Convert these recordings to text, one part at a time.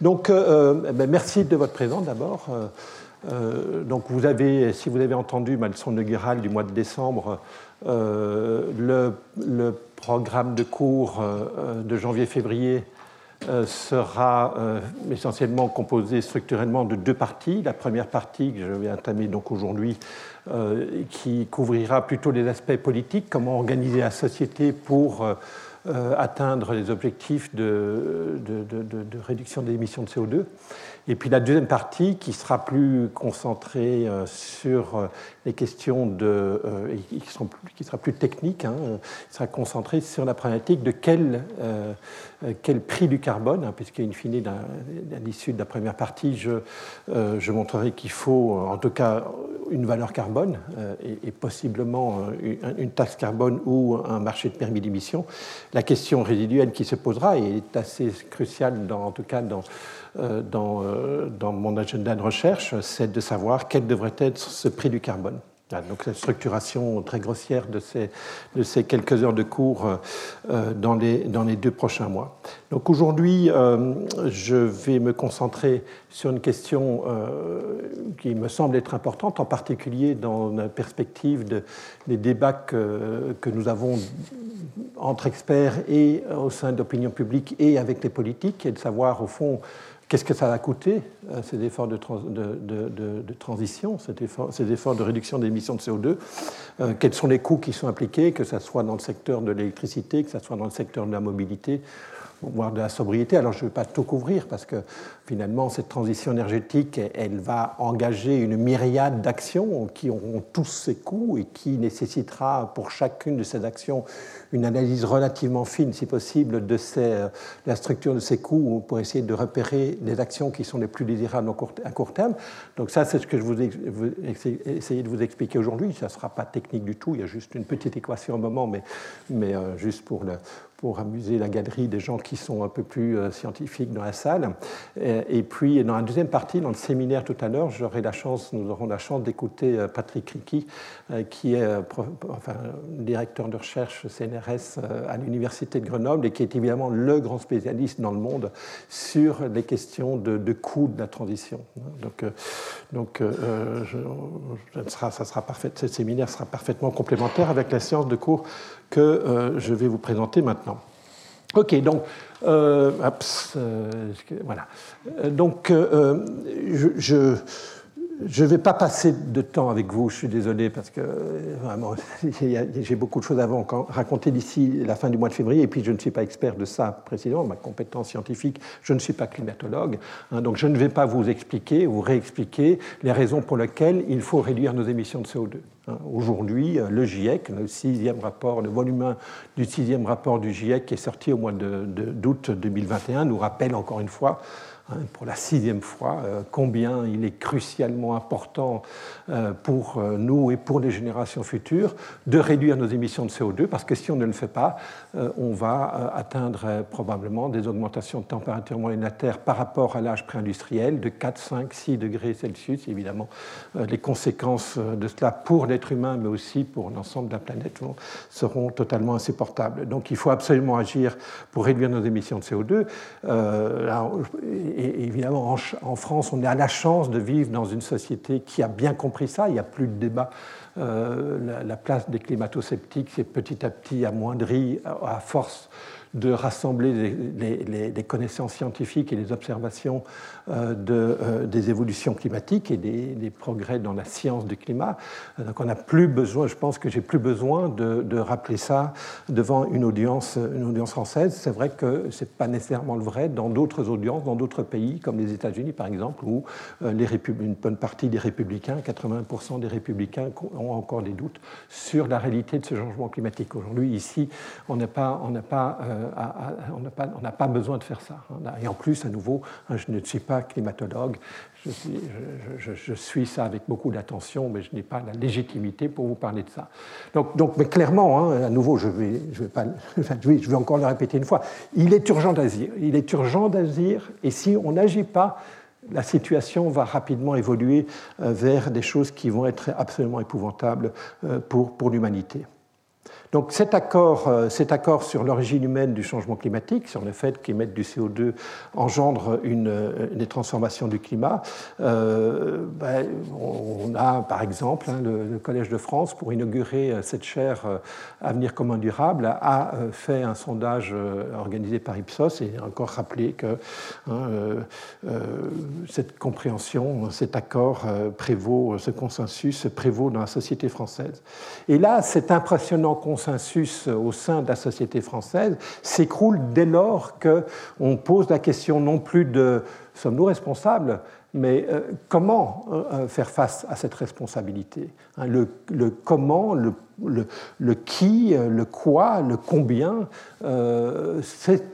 Donc, euh, ben, merci de votre présence d'abord. donc, vous avez, si vous avez entendu ma leçon inaugurale du mois de décembre, le, le, programme de cours de janvier-février sera essentiellement composé structurellement de deux parties. La première partie que je vais entamer donc aujourd'hui, qui couvrira plutôt les aspects politiques, comment organiser la société pour euh, atteindre les objectifs de, de, réduction des émissions de CO2. Et puis la deuxième partie qui sera plus concentrée euh, sur euh, les questions de, qui, qui, sera plus technique, hein, sera concentrée sur la problématique de quel, quel prix du carbone, hein, puisqu'in fine, à l'issue de la première partie, je, montrerai qu'il faut en tout cas une valeur carbone et, possiblement une, taxe carbone ou un marché de permis d'émission. La question résiduelle qui se posera est assez cruciale, en tout cas dans, euh, dans, euh, dans mon agenda de recherche, c'est de savoir quel devrait être ce prix du carbone. Donc la structuration très grossière de ces, quelques heures de cours euh, dans, les, deux prochains mois. Donc aujourd'hui, je vais me concentrer sur une question qui me semble être importante, en particulier dans la perspective de, des débats que, que nous avons entre experts et au sein de l'opinion publique et avec les politiques, et de savoir au fond qu'est-ce que ça va coûter, euh, ces efforts de, de, transition, ces efforts, de réduction des émissions de CO2, euh, quels sont les coûts qui sont impliqués, que ce soit dans le secteur de l'électricité, que ce soit dans le secteur de la mobilité, voire de la sobriété. Alors je ne vais pas tout couvrir parce que finalement cette transition énergétique, elle va engager une myriade d'actions qui auront tous ces coûts et qui nécessitera pour chacune de ces actions une analyse relativement fine, si possible, de, ces, la structure de ces coûts pour essayer de repérer les actions qui sont les plus désirables à court terme. Donc ça, c'est ce que je vous ai essayé de vous expliquer aujourd'hui. Ça ne sera pas technique du tout, il y a juste une petite équation au moment, mais, mais euh, juste pour le, pour amuser la galerie des gens qui sont un peu plus euh, scientifiques dans la salle. Et, puis, dans la deuxième partie, dans le séminaire tout à l'heure, j'aurai la chance, nous aurons la chance d'écouter euh, Patrick Ricky, euh, qui est enfin, directeur de recherche CNRS à l'Université de Grenoble et qui est évidemment le grand spécialiste dans le monde sur les questions de, de coût de la transition. Donc, donc ça sera parfait, ce séminaire sera parfaitement complémentaire avec la séance de cours que je vais vous présenter maintenant. Ok, donc, euh, euh, voilà. Donc, euh, je je ne vais pas passer de temps avec vous, je suis désolé parce que vraiment j'ai beaucoup de choses à vous raconter d'ici la fin du mois de février et puis je ne suis pas expert de ça précisément, ma compétence scientifique, je ne suis pas climatologue, hein, donc je ne vais pas vous expliquer, vous réexpliquer les raisons pour lesquelles il faut réduire nos émissions de CO2. Hein. Aujourd'hui, le GIEC, le sixième rapport, le volume 1 du sixième rapport du GIEC qui est sorti au mois d'août 2021 nous rappelle encore une fois Hein, pour la sixième fois, euh, combien il est crucialement important euh, pour euh, nous et pour les générations futures de réduire nos émissions de CO2, parce que si on ne le fait pas, on va atteindre probablement des augmentations de température moyenne de la Terre par rapport à l'âge pré-industriel de 4, 5, 6 degrés Celsius. Évidemment, les conséquences de cela pour l'être humain, mais aussi pour l'ensemble de la planète, seront totalement insupportables. Donc il faut absolument agir pour réduire nos émissions de CO2 et évidemment, en, France, on a la chance de vivre dans une société qui a bien compris ça. Il n'y a plus de débat. Euh, la, place des climato-sceptiques s'est petit à petit amoindrie à force de rassembler les, connaissances scientifiques et les observations euh, euh, des évolutions climatiques et des, progrès dans la science du climat. Donc on n'a plus besoin, je pense que j'ai plus besoin de, rappeler ça devant une audience, une audience française. C'est vrai que ce n'est pas nécessairement le vrai dans d'autres audiences, dans d'autres pays, comme les États-Unis par exemple, où euh, une bonne partie des républicains, 80% des républicains ont encore des doutes sur la réalité de ce changement climatique. Aujourd'hui, ici, on n'a pas, on n'a pas on n'a pas, besoin de faire ça. Et en plus, à nouveau, hein, je ne suis pas climatologue, je suis, ça avec beaucoup d'attention, mais je n'ai pas la légitimité pour vous parler de ça. Donc, mais clairement, hein, à nouveau, je vais, vais pas, je vais encore le répéter une fois, il est urgent d'agir. Il est urgent d'agir, et si on n'agit pas, la situation va rapidement évoluer euh, vers des choses qui vont être absolument épouvantables euh, pour l'humanité. Donc cet accord, euh, cet accord sur l'origine humaine du changement climatique, sur le fait qu'émettre du CO2 engendre une, euh, des transformations du climat, euh, ben, on a par exemple hein, le, Collège de France, pour inaugurer cette chaire Avenir commun durable, a fait un sondage organisé par Ipsos et encore rappelé que hein, cette compréhension, cet accord prévaut, ce consensus prévaut dans la société française. Et là, c'est impressionnant consensus au sein de la société française s'écroule dès lors qu'on pose la question non plus de sommes-nous responsables, mais euh, comment euh, euh, faire face à cette responsabilité hein, le, comment, le, qui, le quoi, le combien,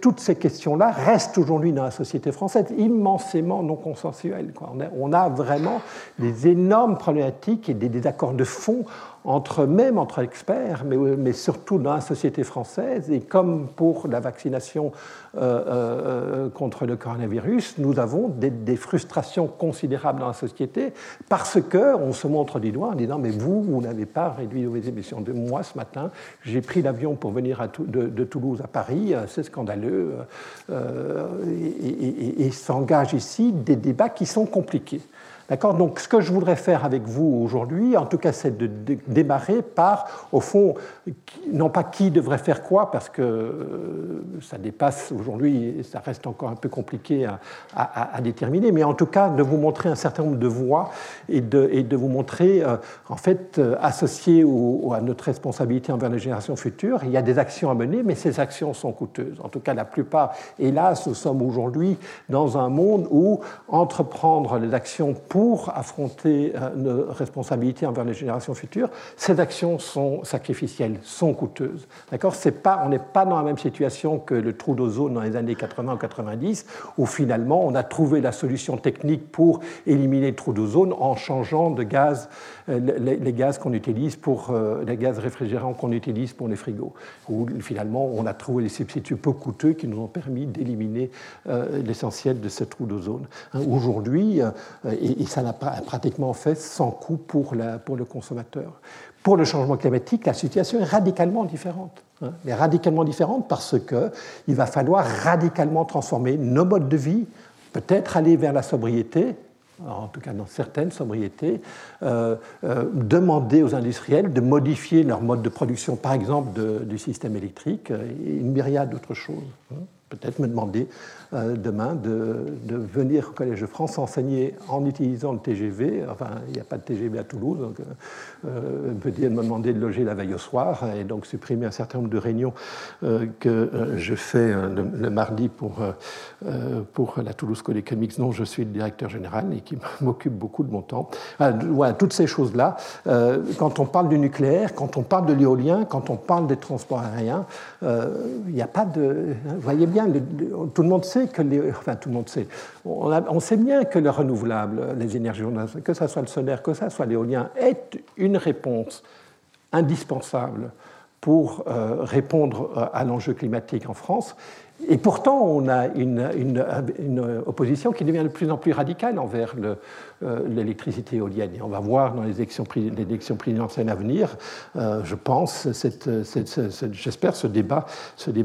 toutes ces questions-là restent aujourd'hui dans la société française immensément non consensuelles. On, a, vraiment des énormes problématiques et des désaccords de fond entre, même entre experts, mais, surtout dans la société française. Et comme pour la vaccination contre le coronavirus, nous avons des, frustrations considérables dans la société parce qu'on se montre du doigt en disant Mais vous, vous n'avez pas réduit vos émissions. De moi, ce matin, j'ai pris l'avion pour venir de, Toulouse à Paris, euh, c'est scandaleux. et, et, et ici des débats qui sont compliqués. D'accord? Donc, ce que je voudrais faire avec vous aujourd'hui, en tout cas, c'est de démarrer par, au fond, non pas qui devrait faire quoi, parce que euh, ça dépasse aujourd'hui, ça reste encore un peu compliqué à, déterminer, mais en tout cas, de vous montrer un certain nombre de voies et de, vous montrer, euh, en fait, euh, associé à notre responsabilité envers les générations futures, il y a des actions à mener, mais ces actions sont coûteuses. En tout cas, la plupart, hélas, nous sommes aujourd'hui dans un monde où entreprendre les actions pour affronter euh, nos responsabilités envers les générations futures, ces actions sont sacrificielles, sont coûteuses. D'accord? Pas, On n'est pas dans la même situation que le trou d'ozone dans les années 80 ou 90, où finalement on a trouvé la solution technique pour éliminer le trou d'ozone en changeant de gaz, euh, les, gaz qu'on utilise pour euh, les gaz réfrigérants qu'on utilise pour les frigos, où finalement on a trouvé des substituts peu coûteux qui nous ont permis d'éliminer l'essentiel de ce trou d'ozone. Hein, aujourd'hui, et, ça n'a pratiquement fait sans coût pour, la, pour le consommateur. Pour le changement climatique, la situation est radicalement différente. Hein. Elle est radicalement différente parce qu'il va falloir radicalement transformer nos modes de vie, peut-être aller vers la sobriété, en tout cas dans certaines sobriétés, euh, euh, demander aux industriels de modifier leur mode de production, par exemple du système électrique, et une myriade d'autres choses. Hein. Peut-être me demander euh, demain de, venir au Collège de France enseigner en utilisant le TGV. Enfin, il n'y a pas de TGV à Toulouse, donc euh, peut-être me demander de loger la veille au soir et donc supprimer un certain nombre de réunions euh, que je fais le, mardi pour, pour la Toulouse School Economics, dont je suis le directeur général et qui m'occupe beaucoup de mon temps. voilà, toutes ces choses-là. quand on parle du nucléaire, quand on parle de l'éolien, quand on parle des transports aériens, il n'y a pas de. Vous voyez on, sait bien que le renouvelable, les énergies que ce soit le solaire, que ce soit l'éolien, est une réponse indispensable pour euh, répondre euh, à l'enjeu climatique en France. Et pourtant, on a une, opposition qui devient de plus en plus radicale envers euh, l'électricité éolienne. Et on va voir dans les élections, présidentielles à venir, euh, je pense, j'espère, ce débat,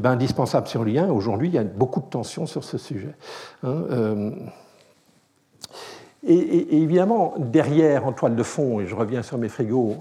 indispensable sur l'éolien. Aujourd'hui, il y a beaucoup de tensions sur ce sujet. Hein, euh, et, évidemment, derrière, en toile de fond, et je reviens sur mes frigos,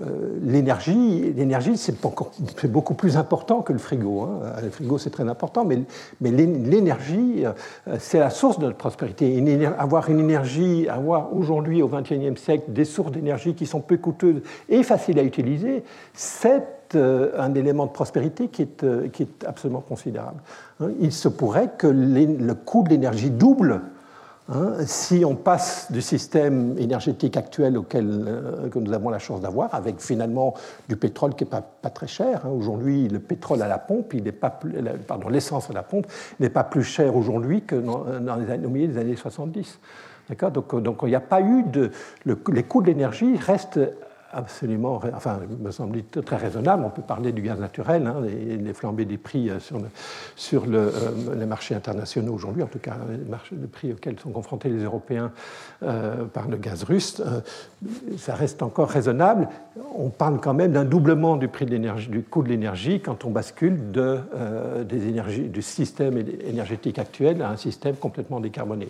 euh, l'énergie, l'énergie c'est beaucoup plus important que le frigo. Hein. Le frigo, c'est très important, mais, l'énergie, euh, c'est la source de notre prospérité. avoir une énergie, avoir aujourd'hui au XXIe siècle des sources d'énergie qui sont peu coûteuses et faciles à utiliser, c'est euh, un élément de prospérité qui est, qui est absolument considérable. Hein. Il se pourrait que le coût de l'énergie double Hein, si on passe du système énergétique actuel auquel euh, que nous avons la chance d'avoir, avec finalement du pétrole qui n'est pas, très cher, hein. aujourd'hui le pétrole à la pompe, il n'est pas pardon, l'essence à la pompe n'est pas plus cher aujourd'hui que dans, les années, milieu des années 70. D'accord? Donc, donc il n'y a pas eu de. les coûts de l'énergie restent absolument, enfin, me semble très raisonnable. On peut parler du gaz naturel, hein, les, flambées des prix euh, sur, euh, les marchés internationaux aujourd'hui, en tout cas les, prix auxquels sont confrontés les Européens euh, par le gaz russe. ça reste encore raisonnable. On parle quand même d'un doublement du prix du coût de l'énergie quand on bascule du système énergétique actuel à un système complètement décarboné.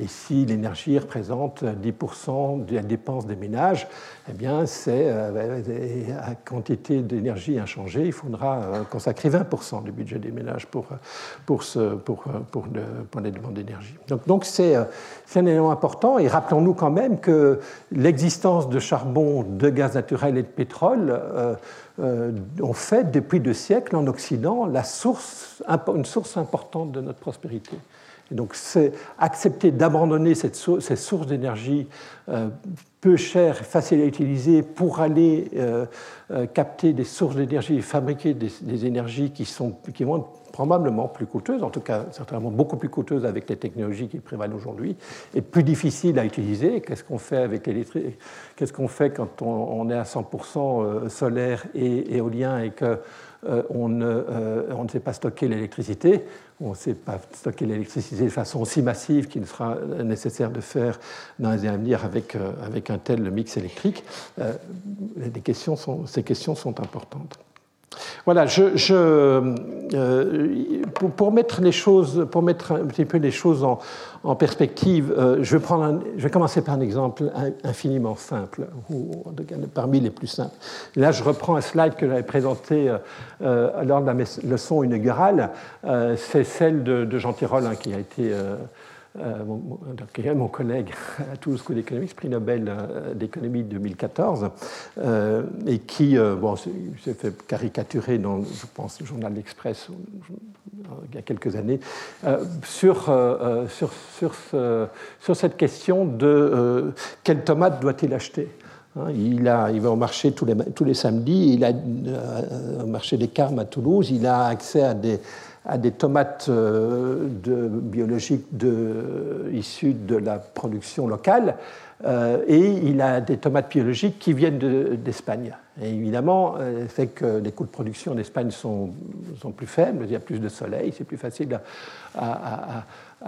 Ici, l'énergie représente 10% de la dépense des ménages eh bien, c'est euh, à quantité d'énergie inchangée, il faudra euh, consacrer 20% du budget des ménages pour, pour, les demandes d'énergie. Donc, c'est, euh, un élément important. Et rappelons-nous quand même que l'existence de charbon, de gaz naturel et de pétrole ont fait depuis deux siècles en Occident une source importante de notre prospérité. Et donc, c'est accepter d'abandonner cette ces sources d'énergie peu cher, facile à utiliser pour aller euh, euh, capter des sources d'énergie et fabriquer des, énergies qui, sont, qui vont probablement plus coûteuses, en tout cas certainement beaucoup plus coûteuses avec les technologies qui prévalent aujourd'hui, et plus difficiles à utiliser. Qu'est-ce qu'on fait avec l'électricité Qu'est-ce qu'on fait quand on, est à 100% euh, solaire et éolien et que on ne, on, ne, sait pas stocker l'électricité, on ne sait pas stocker l'électricité de façon aussi massive qu'il sera nécessaire de faire dans les années à venir avec, euh, avec un tel mix électrique. Euh, ces questions sont importantes. Voilà, euh, pour, mettre les choses, pour mettre un petit peu les choses en, perspective, euh, je, vais commencer par un exemple infiniment simple, ou parmi les plus simples. Là, je reprends un slide que j'avais présenté euh, lors de la leçon inaugurale. C'est celle de, Jean Tirole, hein, qui a été euh, mon, collègue à Toulouse School Economics, prix Nobel euh, d'économie 2014, euh, et qui s'est fait caricaturer dans, je pense, le journal L'Express il y a quelques années, sur, sur, sur, cette question de quelle tomate doit-il acheter hein, il, il va au marché tous les, tous les samedis, il a au marché des Carmes à Toulouse, il a accès à des, à des tomates euh, biologiques de, issues de la production locale euh, et il a des tomates biologiques qui viennent d'Espagne. évidemment, le euh, que les coûts de production en Espagne sont, sont, plus faibles, il y a plus de soleil, c'est plus facile à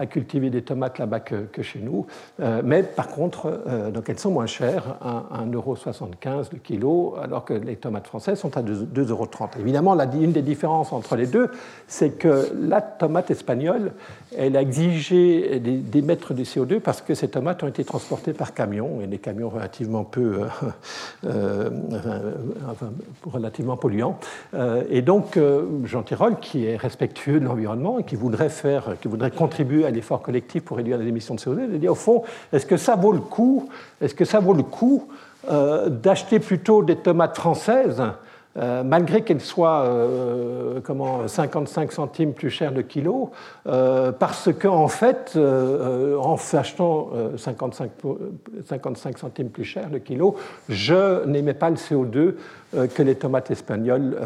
cultiver des tomates là-bas que, chez nous. Euh, mais par contre, euh, donc elles sont moins chères, 1,75€ le kilo, alors que les tomates françaises sont à 2,30€. Évidemment, une des différences entre les deux, c'est que la tomate espagnole, elle a exigé d'émettre du CO2 parce que ces tomates ont été transportées par camion, et des camions relativement peu, euh, relativement polluants. et donc, Jean Tirole, qui est respectueux de l'environnement et qui voudrait faire, qui voudrait contribuer à l'effort collectif pour réduire les émissions de CO2, de dire au fond, est-ce que ça vaut le coup, est-ce que ça vaut le coup euh, d'acheter plutôt des tomates françaises euh, malgré qu'elles soient euh, comment, 55 centimes plus chères le kilo, parce qu'en en fait, en achetant 55, 55, centimes plus cher le kilo, je n'émets pas le CO2 que les tomates espagnoles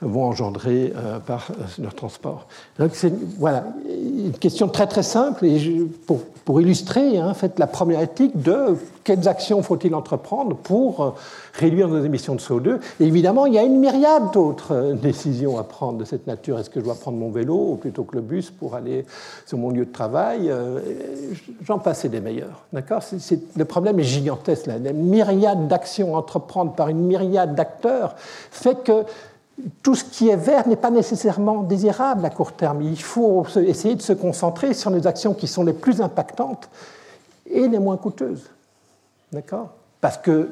vont engendrer par leur transport. Donc c'est voilà, une question très très simple et pour, pour illustrer hein, fait, la problématique de quelles actions faut-il entreprendre pour réduire nos émissions de CO2. Et évidemment, il y a une myriade d'autres décisions à prendre de cette nature. Est-ce que je dois prendre mon vélo plutôt que le bus pour aller sur mon lieu de travail euh, J'en passe des meilleurs. D'accord? Le problème est gigantesque. Là. La myriade d'actions à entreprendre par une myriade d'acteurs fait que tout ce qui est vert n'est pas nécessairement désirable à court terme. Il faut essayer de se concentrer sur les actions qui sont les plus impactantes et les moins coûteuses. D'accord? Parce que,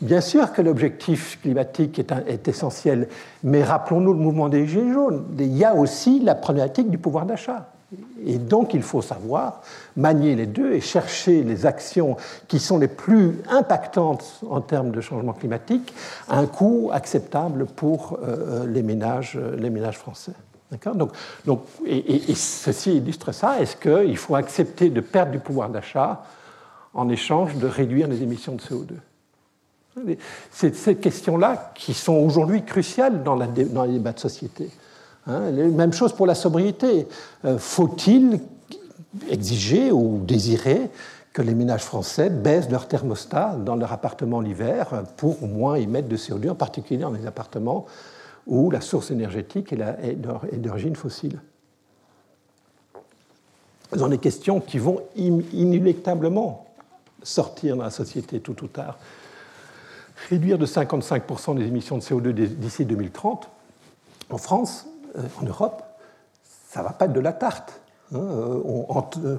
bien sûr que l'objectif climatique est, est, essentiel, mais rappelons-nous le mouvement des Gilets jaunes. Il y a aussi la problématique du pouvoir d'achat. Et donc, il faut savoir manier les deux et chercher les actions qui sont les plus impactantes en termes de changement climatique à un coût acceptable pour euh, les, ménages, les ménages français. Donc, donc, et, ceci illustre ça. Est-ce qu'il faut accepter de perdre du pouvoir d'achat en échange de réduire les émissions de CO2 C'est ces questions-là qui sont aujourd'hui cruciales dans les débats de société. Hein, même chose pour la sobriété. Euh, faut-il exiger ou désirer que les ménages français baissent leur thermostat dans leur appartement l'hiver pour moins émettre de CO2, en particulier dans les appartements où la source énergétique est d'origine fossile? Ce sont des questions qui vont inéluctablement sortir dans la société tout ou tard. Réduire de 55% des émissions de CO2 d'ici 2030, en France, en Europe, ça ne va pas être de la tarte. Hein, euh,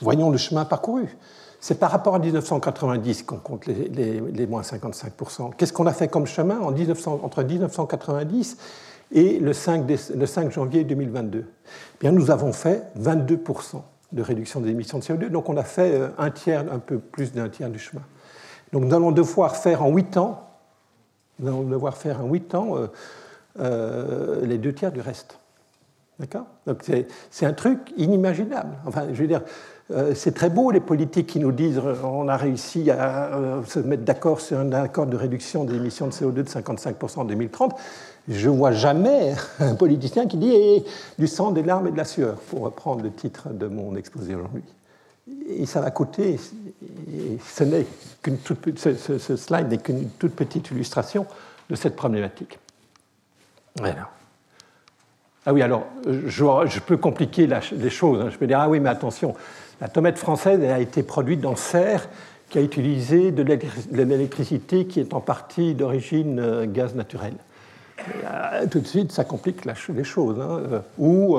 voyons le chemin parcouru. C'est par rapport à 1990 qu'on compte les, moins 55%. Qu'est-ce qu'on a fait comme chemin en 1900, entre 1990 et le 5, le 5 janvier 2022 eh Bien, Nous avons fait 22% de réduction des émissions de CO2, donc on a fait euh, un tiers, un peu plus d'un tiers du chemin. Donc nous allons devoir faire en 8 ans, nous allons devoir faire en 8 ans euh, euh, les deux tiers du reste. D'accord? Donc c'est un truc inimaginable. Enfin, je veux dire, euh, c'est très beau les politiques qui nous disent on a réussi à se mettre d'accord sur un accord de réduction des émissions de CO2 de 55% en 2030. Je vois jamais un politicien qui dit eh, du sang, des larmes et de la sueur, pour reprendre le titre de mon exposé aujourd'hui. Et ça va coûter, ce, ce, slide n'est qu'une toute petite illustration de cette problématique. Ah oui, alors, je, peux compliquer les choses. Hein. Je peux dire, ah oui, mais attention, la tomate française a été produite dans cerf qui a utilisé de l'électricité qui est en partie d'origine euh, gaz naturel. Euh, tout de suite, ça complique les choses. Hein. Euh, ou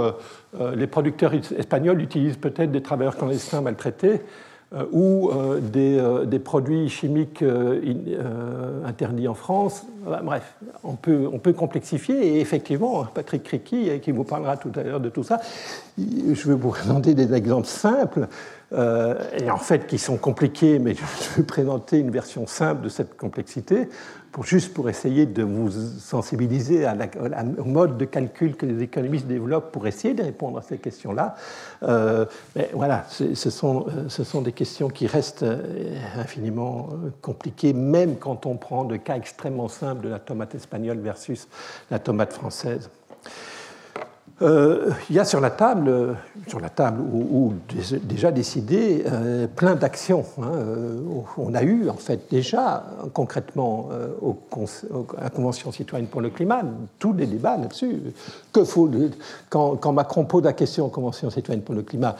les producteurs espagnols utilisent peut-être des travailleurs clandestins maltraités euh, ou euh, euh, des, produits chimiques interdits en France. Bref, on peut, on peut complexifier et effectivement, Patrick Criqui, qui vous parlera tout à l'heure de tout ça, je vais vous présenter des exemples simples. et en fait qui sont compliqués, mais je vais présenter une version simple de cette complexité juste pour essayer de vous sensibiliser à au mode de calcul que les économistes développent pour essayer de répondre à ces questions-là. Euh, mais voilà, ce sont, euh, ce sont des questions qui restent euh, infiniment compliquées, même quand on prend le cas extrêmement simple de la tomate espagnole versus la tomate française. Euh, il y a sur la table, sur la table ou, déjà décidé, euh, plein d'actions. Hein. Euh, on a eu en fait déjà concrètement à la Convention citoyenne pour le climat tous les débats là-dessus. Quand, Macron pose la question aux Convention citoyenne pour le climat,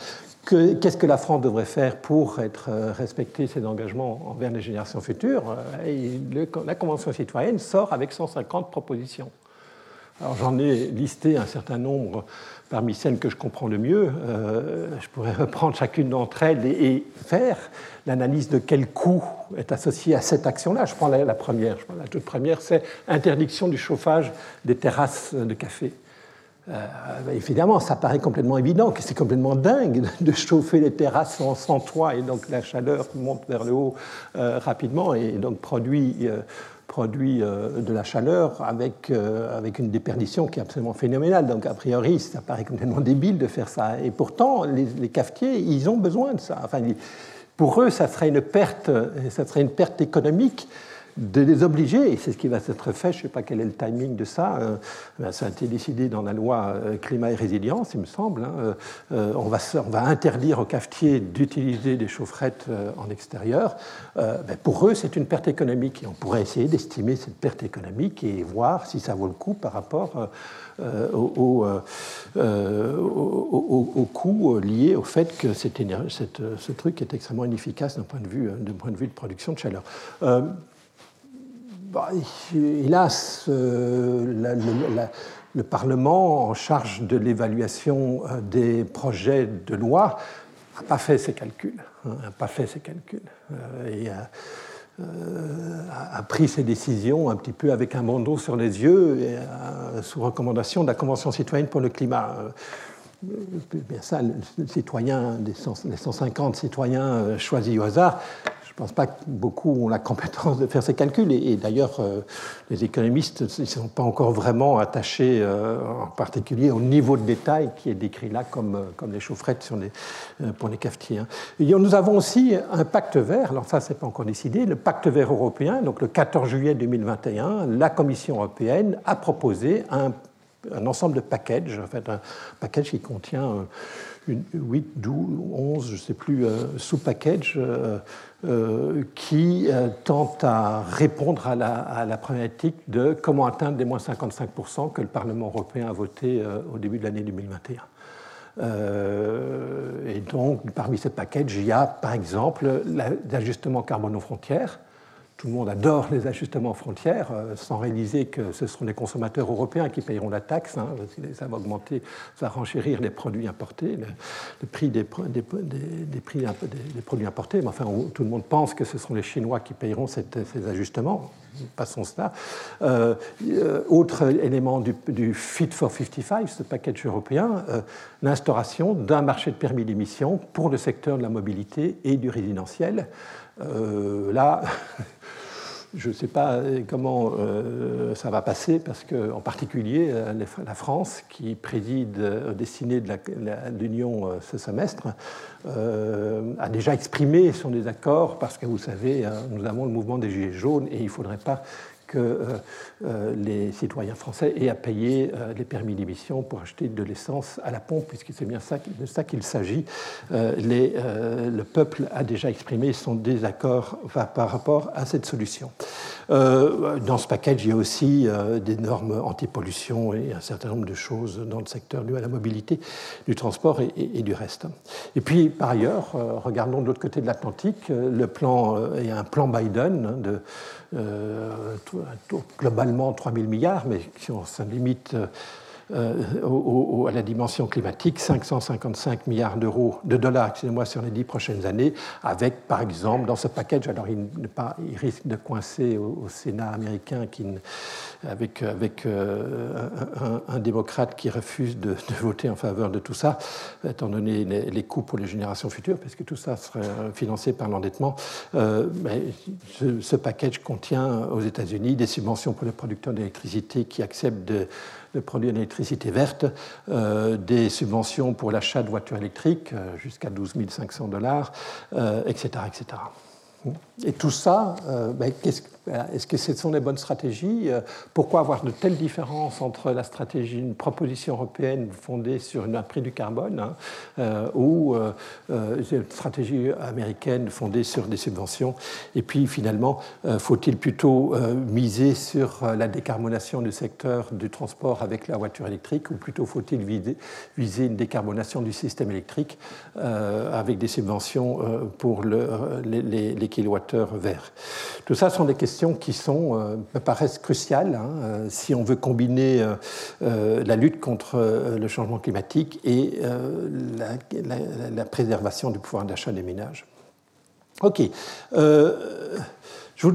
qu'est-ce que la France devrait faire pour être, respecter ses engagements envers les générations futures La Convention citoyenne sort avec 150 propositions. Alors j'en ai listé un certain nombre parmi celles que je comprends le mieux. Euh, je pourrais reprendre chacune d'entre elles et, faire l'analyse de quel coût est associé à cette action-là. Je prends la, première. Je prends la toute première, c'est interdiction du chauffage des terrasses de café. Euh, évidemment, ça paraît complètement évident que c'est complètement dingue de chauffer les terrasses sans, toit et donc la chaleur monte vers le haut euh, rapidement et donc produit produit euh, de la chaleur avec, euh, avec une déperdition qui est absolument phénoménale. Donc, a priori, ça paraît complètement débile de faire ça. Et pourtant, les, cafetiers, ils ont besoin de ça. Enfin, pour eux, ça serait une perte, ça serait une perte économique de les obliger, et c'est ce qui va être fait, je ne sais pas quel est le timing de ça, euh, ben, ça a été décidé dans la loi euh, climat et résilience, il me semble, hein, euh, on, va, on, va, interdire aux cafetiers d'utiliser des chaufferettes en extérieur, ben, pour eux c'est une perte économique, et on pourrait essayer d'estimer cette perte économique et voir si ça vaut le coup par rapport au, au, coût lié au fait que cette, ce truc est extrêmement inefficace d'un point, point de vue de production de chaleur. Bah, hélas, euh, le Parlement en charge de l'évaluation euh, des projets de loi n'a pas fait ses calculs, hein, pas fait ses calculs, euh, et a, pris ses décisions un petit peu avec un bandeau sur les yeux, et, sous recommandation de la Convention citoyenne pour le climat. Bien ça, le citoyen, les 150 citoyens choisis au hasard, je ne pense pas que beaucoup ont la compétence de faire ces calculs. Et, d'ailleurs, euh, les économistes ne sont pas encore vraiment attachés, euh, en particulier au niveau de détail qui est décrit là comme, euh, comme les chaufferettes pour les cafetiers. Hein. nous avons aussi un pacte vert. Alors ça, c'est pas encore décidé. Le pacte vert européen. Donc le 14 juillet 2021, la Commission européenne a proposé un, un ensemble de packages, en fait, un package qui contient une 8, 12, 11, je ne sais plus, sous-packages qui tentent à répondre à la, à la, problématique de comment atteindre les moins 55% que le Parlement européen a voté au début de l'année 2021. et donc, parmi ces packages, il y a par exemple l'ajustement carbone aux frontières, tout le monde adore les ajustements frontières, euh, sans réaliser que ce seront les consommateurs européens qui payeront la taxe. Hein, ça va augmenter, ça va renchérir les produits importés, le, prix, des, produits importés. Mais enfin, tout le monde pense que ce seront les Chinois qui payeront ces ajustements. Passons cela. Euh, euh, autre élément du, Fit for 55, ce package européen, l'instauration d'un marché de permis d'émission pour le secteur de la mobilité et du résidentiel. Là, je ne sais pas comment euh, ça va passer, parce qu'en particulier, euh, la France, qui préside au destiné de l'Union euh, ce semestre, a déjà exprimé son désaccord, parce que vous savez, nous avons le mouvement des Gilets jaunes, et il ne faudrait pas que euh, euh, les citoyens français aient à payer euh, les permis d'émission pour acheter de l'essence à la pompe, puisque c'est bien de ça qu'il s'agit. le peuple a déjà exprimé son désaccord par rapport à cette solution. Dans ce package, il y a aussi des normes anti-pollution et un certain nombre de choses dans le secteur de la mobilité, du transport et, et du reste. Et puis, par ailleurs, regardons de l'autre côté de l'Atlantique, le plan, il y a un plan Biden hein, de euh, globalement 3 000 milliards, mais si on se limite euh, à la dimension climatique, 555 milliards d'euros, de dollars, excusez-moi, sur les dix prochaines années, avec, par exemple, dans ce package, alors il, risque de coincer au, Sénat américain avec, euh, un, démocrate qui refuse de, voter en faveur de tout ça, étant donné les, coûts pour les générations futures, parce que tout ça serait financé par l'endettement. Euh, ce, package contient aux États-Unis des subventions pour les producteurs d'électricité qui acceptent de de produire l'électricité verte, euh, des subventions pour l'achat de voitures électriques euh, jusqu'à 12 500 dollars, etc., etc. Et tout ça, ben, est-ce que ce sont les bonnes stratégies Pourquoi avoir de telles différences entre la stratégie, une proposition européenne fondée sur un prix du carbone hein, ou une stratégie américaine fondée sur des subventions? Et puis finalement, faut-il plutôt miser sur la décarbonation du secteur du transport avec la voiture électrique ou plutôt faut-il viser, une décarbonation du système électrique avec des subventions pour le, les, les kilowattheures? Verts. Tout ça sont des questions qui euh, me paraissent cruciales hein, euh, si on veut combiner euh, la lutte contre le changement climatique et la, préservation du pouvoir d'achat des ménages. OK. Je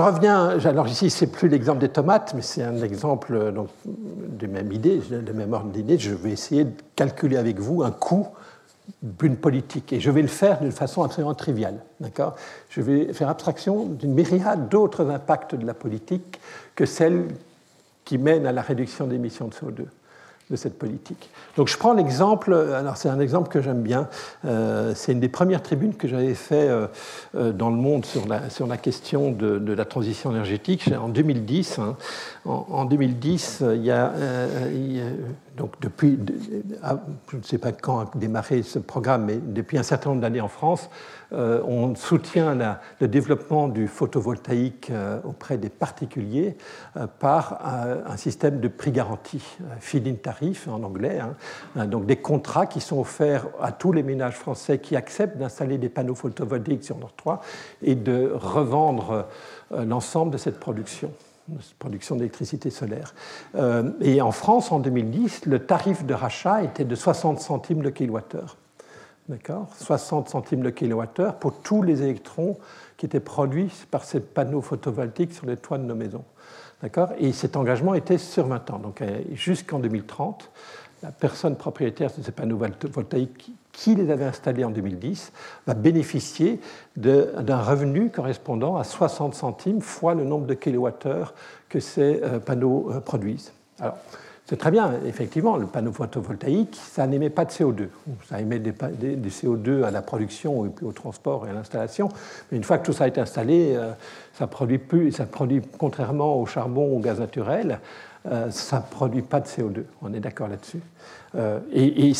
reviens, alors ici c'est plus l'exemple des tomates, mais c'est un exemple donc, de même idée, de même ordre d'idée. Je vais essayer de calculer avec vous un coût d'une politique. Et je vais le faire d'une façon absolument triviale. D'accord? Je vais faire abstraction d'une myriade d'autres impacts de la politique que celles qui mènent à la réduction des émissions de CO2 de cette politique. Donc je prends l'exemple, alors c'est un exemple que j'aime bien, euh, c'est une des premières tribunes que j'avais fait euh, euh, dans le monde sur la, sur la question de, la transition énergétique en 2010. Hein. En, 2010, il y a, donc depuis, je ne sais pas quand a démarré ce programme, mais depuis un certain nombre d'années en France, euh, on soutient le développement du photovoltaïque euh, auprès des particuliers euh, par un système de prix garanti, feed-in tarif en anglais, hein. donc des contrats qui sont offerts à tous les ménages français qui acceptent d'installer des panneaux photovoltaïques sur leur toit et de revendre l'ensemble de cette production production d'électricité solaire. et en France, en 2010, le tarif de rachat était de 60 centimes le kilowattheure. D'accord? 60 centimes le kilowattheure pour tous les électrons qui étaient produits par ces panneaux photovoltaïques sur les toits de nos maisons. D'accord? Et cet engagement était sur 20 ans. Donc euh, jusqu'en 2030, la personne propriétaire de ces panneaux photovoltaïques qui les avait installés en 2010 va bénéficier d'un revenu correspondant à 60 centimes fois le nombre de kilowattheures que ces euh, panneaux euh, produisent. Alors, c'est très bien, effectivement, le panneau photovoltaïque, ça n'émet pas de CO2. Ça émet des, CO2 à la production et puis au transport et à l'installation. Mais une fois que tout ça été installé, euh, ça produit plus, ça produit, contrairement au charbon ou au gaz naturel, ça ne produit pas de CO2. On est d'accord là-dessus. Et,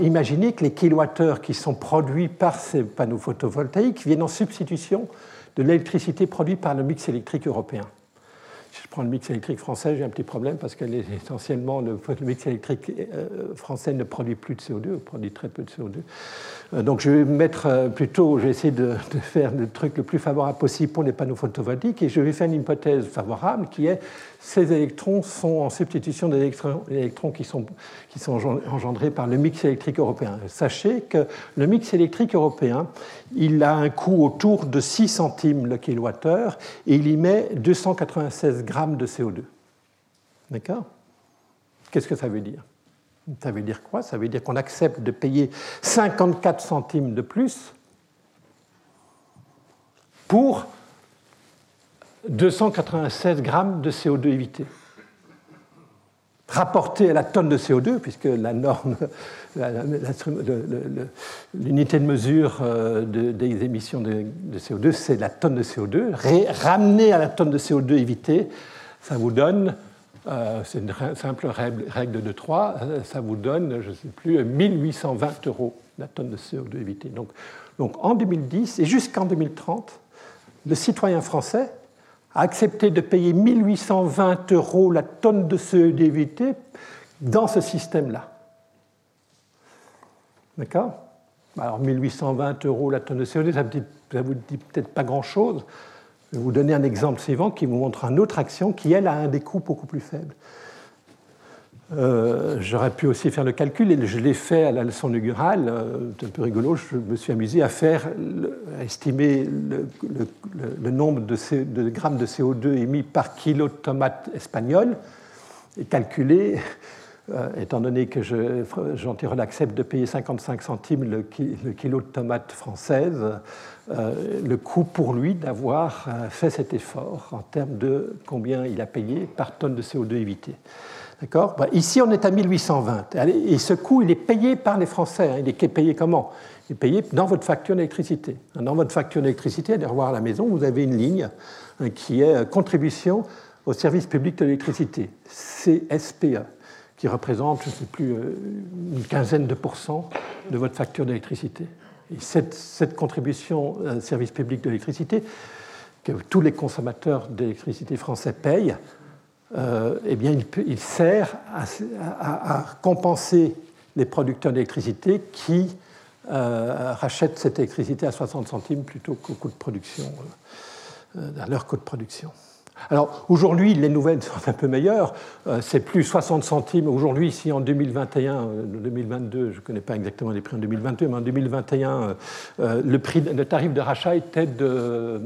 imaginez que les kilowattheures qui sont produits par ces panneaux photovoltaïques viennent en substitution de l'électricité produite par le mix électrique européen. Si je prends le mix électrique français, j'ai un petit problème parce que essentiellement le, mix électrique euh, français ne produit plus de CO2, produit très peu de CO2. Euh, donc je vais mettre euh, plutôt, je vais essayer de, faire le truc le plus favorable possible pour les panneaux photovoltaïques et je vais faire une hypothèse favorable qui est ces électrons sont en substitution des électrons, qui, sont, qui sont engendrés par le mix électrique européen. Sachez que le mix électrique européen, il a un coût autour de 6 centimes le kilowattheure et il y met 296 grammes de CO2. D'accord? Qu'est-ce que ça veut dire? Ça veut dire quoi? Ça veut dire qu'on accepte de payer 54 centimes de plus pour 296 grammes de CO2 évité. Rapporté à la tonne de CO2, puisque la norme, l'unité de mesure euh, des émissions de, CO2, c'est la tonne de CO2. ramené à la tonne de CO2 évité, ça vous donne, euh, c'est une simple règle de 3, euh, ça vous donne, je ne sais plus, 1820 euros la tonne de CO2 évité. Donc, donc en 2010 et jusqu'en 2030, le citoyen français a accepté de payer 1820 euros la tonne de CO2 dans ce système-là. D'accord? Alors 1820 euros la tonne de CO2, ça ne vous dit peut-être pas grand-chose. Je vais vous donner un exemple suivant qui vous montre une autre action qui, elle, a un des coûts beaucoup plus faible. Euh, j'aurais pu aussi faire le calcul, et je l'ai fait à la leçon inaugurale. Euh, c'est un peu rigolo, je me suis amusé à faire, à estimer le, nombre de, grammes de CO2 émis par kilo de tomates espagnoles et calculer, euh, étant donné que Jean Tirole accepte de payer 55 centimes le, kilo de tomates françaises, le coût pour lui d'avoir fait cet effort en termes de combien il a payé par tonne de CO2 évité. D'accord bah, Ici, on est à 1820. Et ce coût, il est payé par les Français. Il est payé comment Il est payé dans votre facture d'électricité. Dans votre facture d'électricité, allez revoir à la maison, vous avez une ligne hein, qui est euh, contribution au service public de l'électricité, CSPE, qui représente, je ne sais plus, euh, une quinzaine de pourcents de votre facture d'électricité. Et cette, cette contribution au service public de l'électricité, que tous les consommateurs d'électricité français payent, euh, eh bien, il, sert à, compenser les producteurs d'électricité qui euh, rachètent cette électricité à 60 centimes plutôt qu'au coût de production, euh, à leur coût de production. Alors aujourd'hui, les nouvelles sont un peu meilleures. c'est plus 60 centimes. Aujourd'hui, si en 2021, 2022, je ne connais pas exactement les prix en 2022, mais en 2021, le, le tarif de rachat était de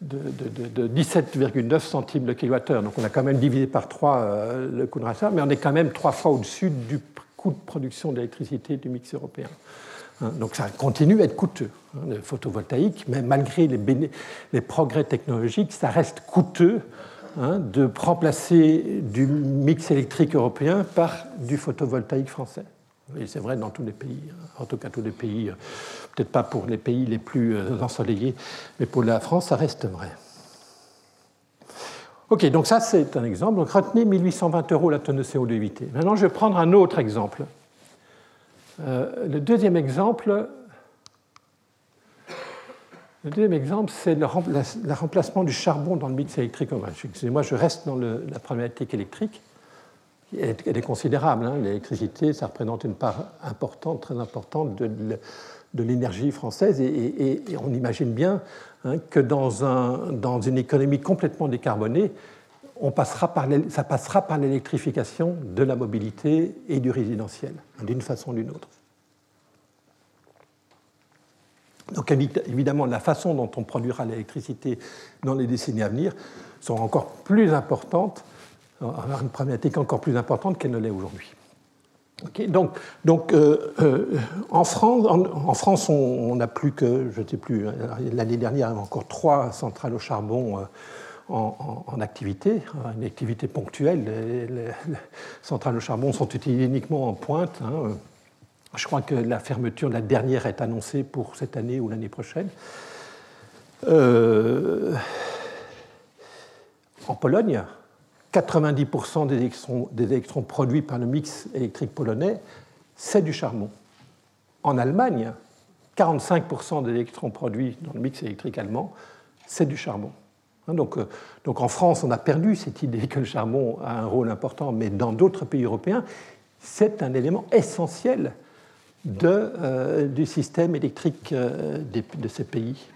de, 17,9 centimes le kilowattheure. Donc on a quand même divisé par 3 euh, le coût de rachat, mais on est quand même trois fois au-dessus du coût de production d'électricité du mix européen. Hein, donc ça continue à être coûteux, hein, le photovoltaïque, mais malgré les, les, progrès technologiques, ça reste coûteux hein, de remplacer du mix électrique européen par du photovoltaïque français. C'est vrai dans tous les pays, en tout cas tous les pays, euh, peut-être pas pour les pays les plus euh, ensoleillés, mais pour la France, ça reste vrai. Ok, donc ça c'est un exemple. Donc retenez 1820 euros la tonne de CO2 évité. Maintenant, je vais prendre un autre exemple. Euh, le deuxième exemple, le deuxième exemple, c'est le, remplacement du charbon dans le mix électrique. Excusez-moi, je reste dans la problématique électrique elle est considérable. Hein. L'électricité, ça représente une part importante, très importante de, l'énergie française. Et, on imagine bien hein, que dans, dans, une économie complètement décarbonée, on passera par ça passera par l'électrification de la mobilité et du résidentiel, d'une façon ou d'une autre. Donc évidemment, la façon dont on produira l'électricité dans les décennies à venir sera encore plus importante avoir une problématique encore plus importante qu'elle ne l'est aujourd'hui. donc, donc euh, euh, en France, en, France, on n'a plus que, je ne sais plus, l'année dernière, encore trois centrales au charbon euh, en, activité, une activité ponctuelle. Les, centrales au charbon sont utilisées uniquement en pointe. Hein. Je crois que la fermeture de la dernière est annoncée pour cette année ou l'année prochaine. en Pologne, 90% des électrons, produits par le mix électrique polonais, c'est du charbon. En Allemagne, 45% des électrons produits dans le mix électrique allemand, c'est du charbon. Hein, donc, euh, donc, en France, on a perdu cette idée que le charbon a un rôle important, mais dans d'autres pays européens, c'est un élément essentiel de, euh, du système électrique euh, de ces pays.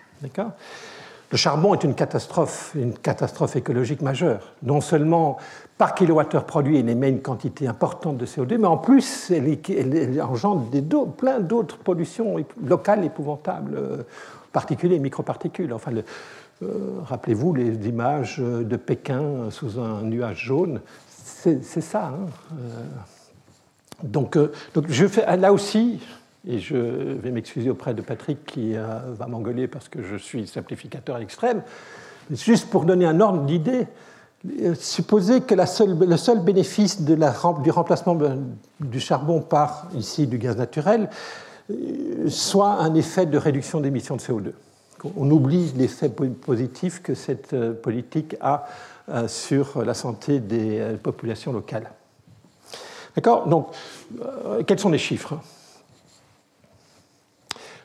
Le charbon est une catastrophe, une catastrophe écologique majeure. Non seulement par kilowattheure produit, il émet une quantité importante de CO2, mais en plus, elle, engendre des plein d'autres pollutions locales épouvantables, particuliers, microparticules. Enfin, euh, rappelez-vous les images de Pékin sous un nuage jaune. C'est ça. Hein. Euh, euh, donc, je fais là aussi, et je vais m'excuser auprès de Patrick qui va m'engueuler parce que je suis simplificateur à l'extrême, juste pour donner un ordre d'idée, supposez que le seul bénéfice du remplacement du charbon par ici du gaz naturel soit un effet de réduction d'émissions de CO2 on oublie l'effet positif que cette euh, politique a euh, sur la santé des euh, populations locales. D'accord? Donc, quels sont les chiffres?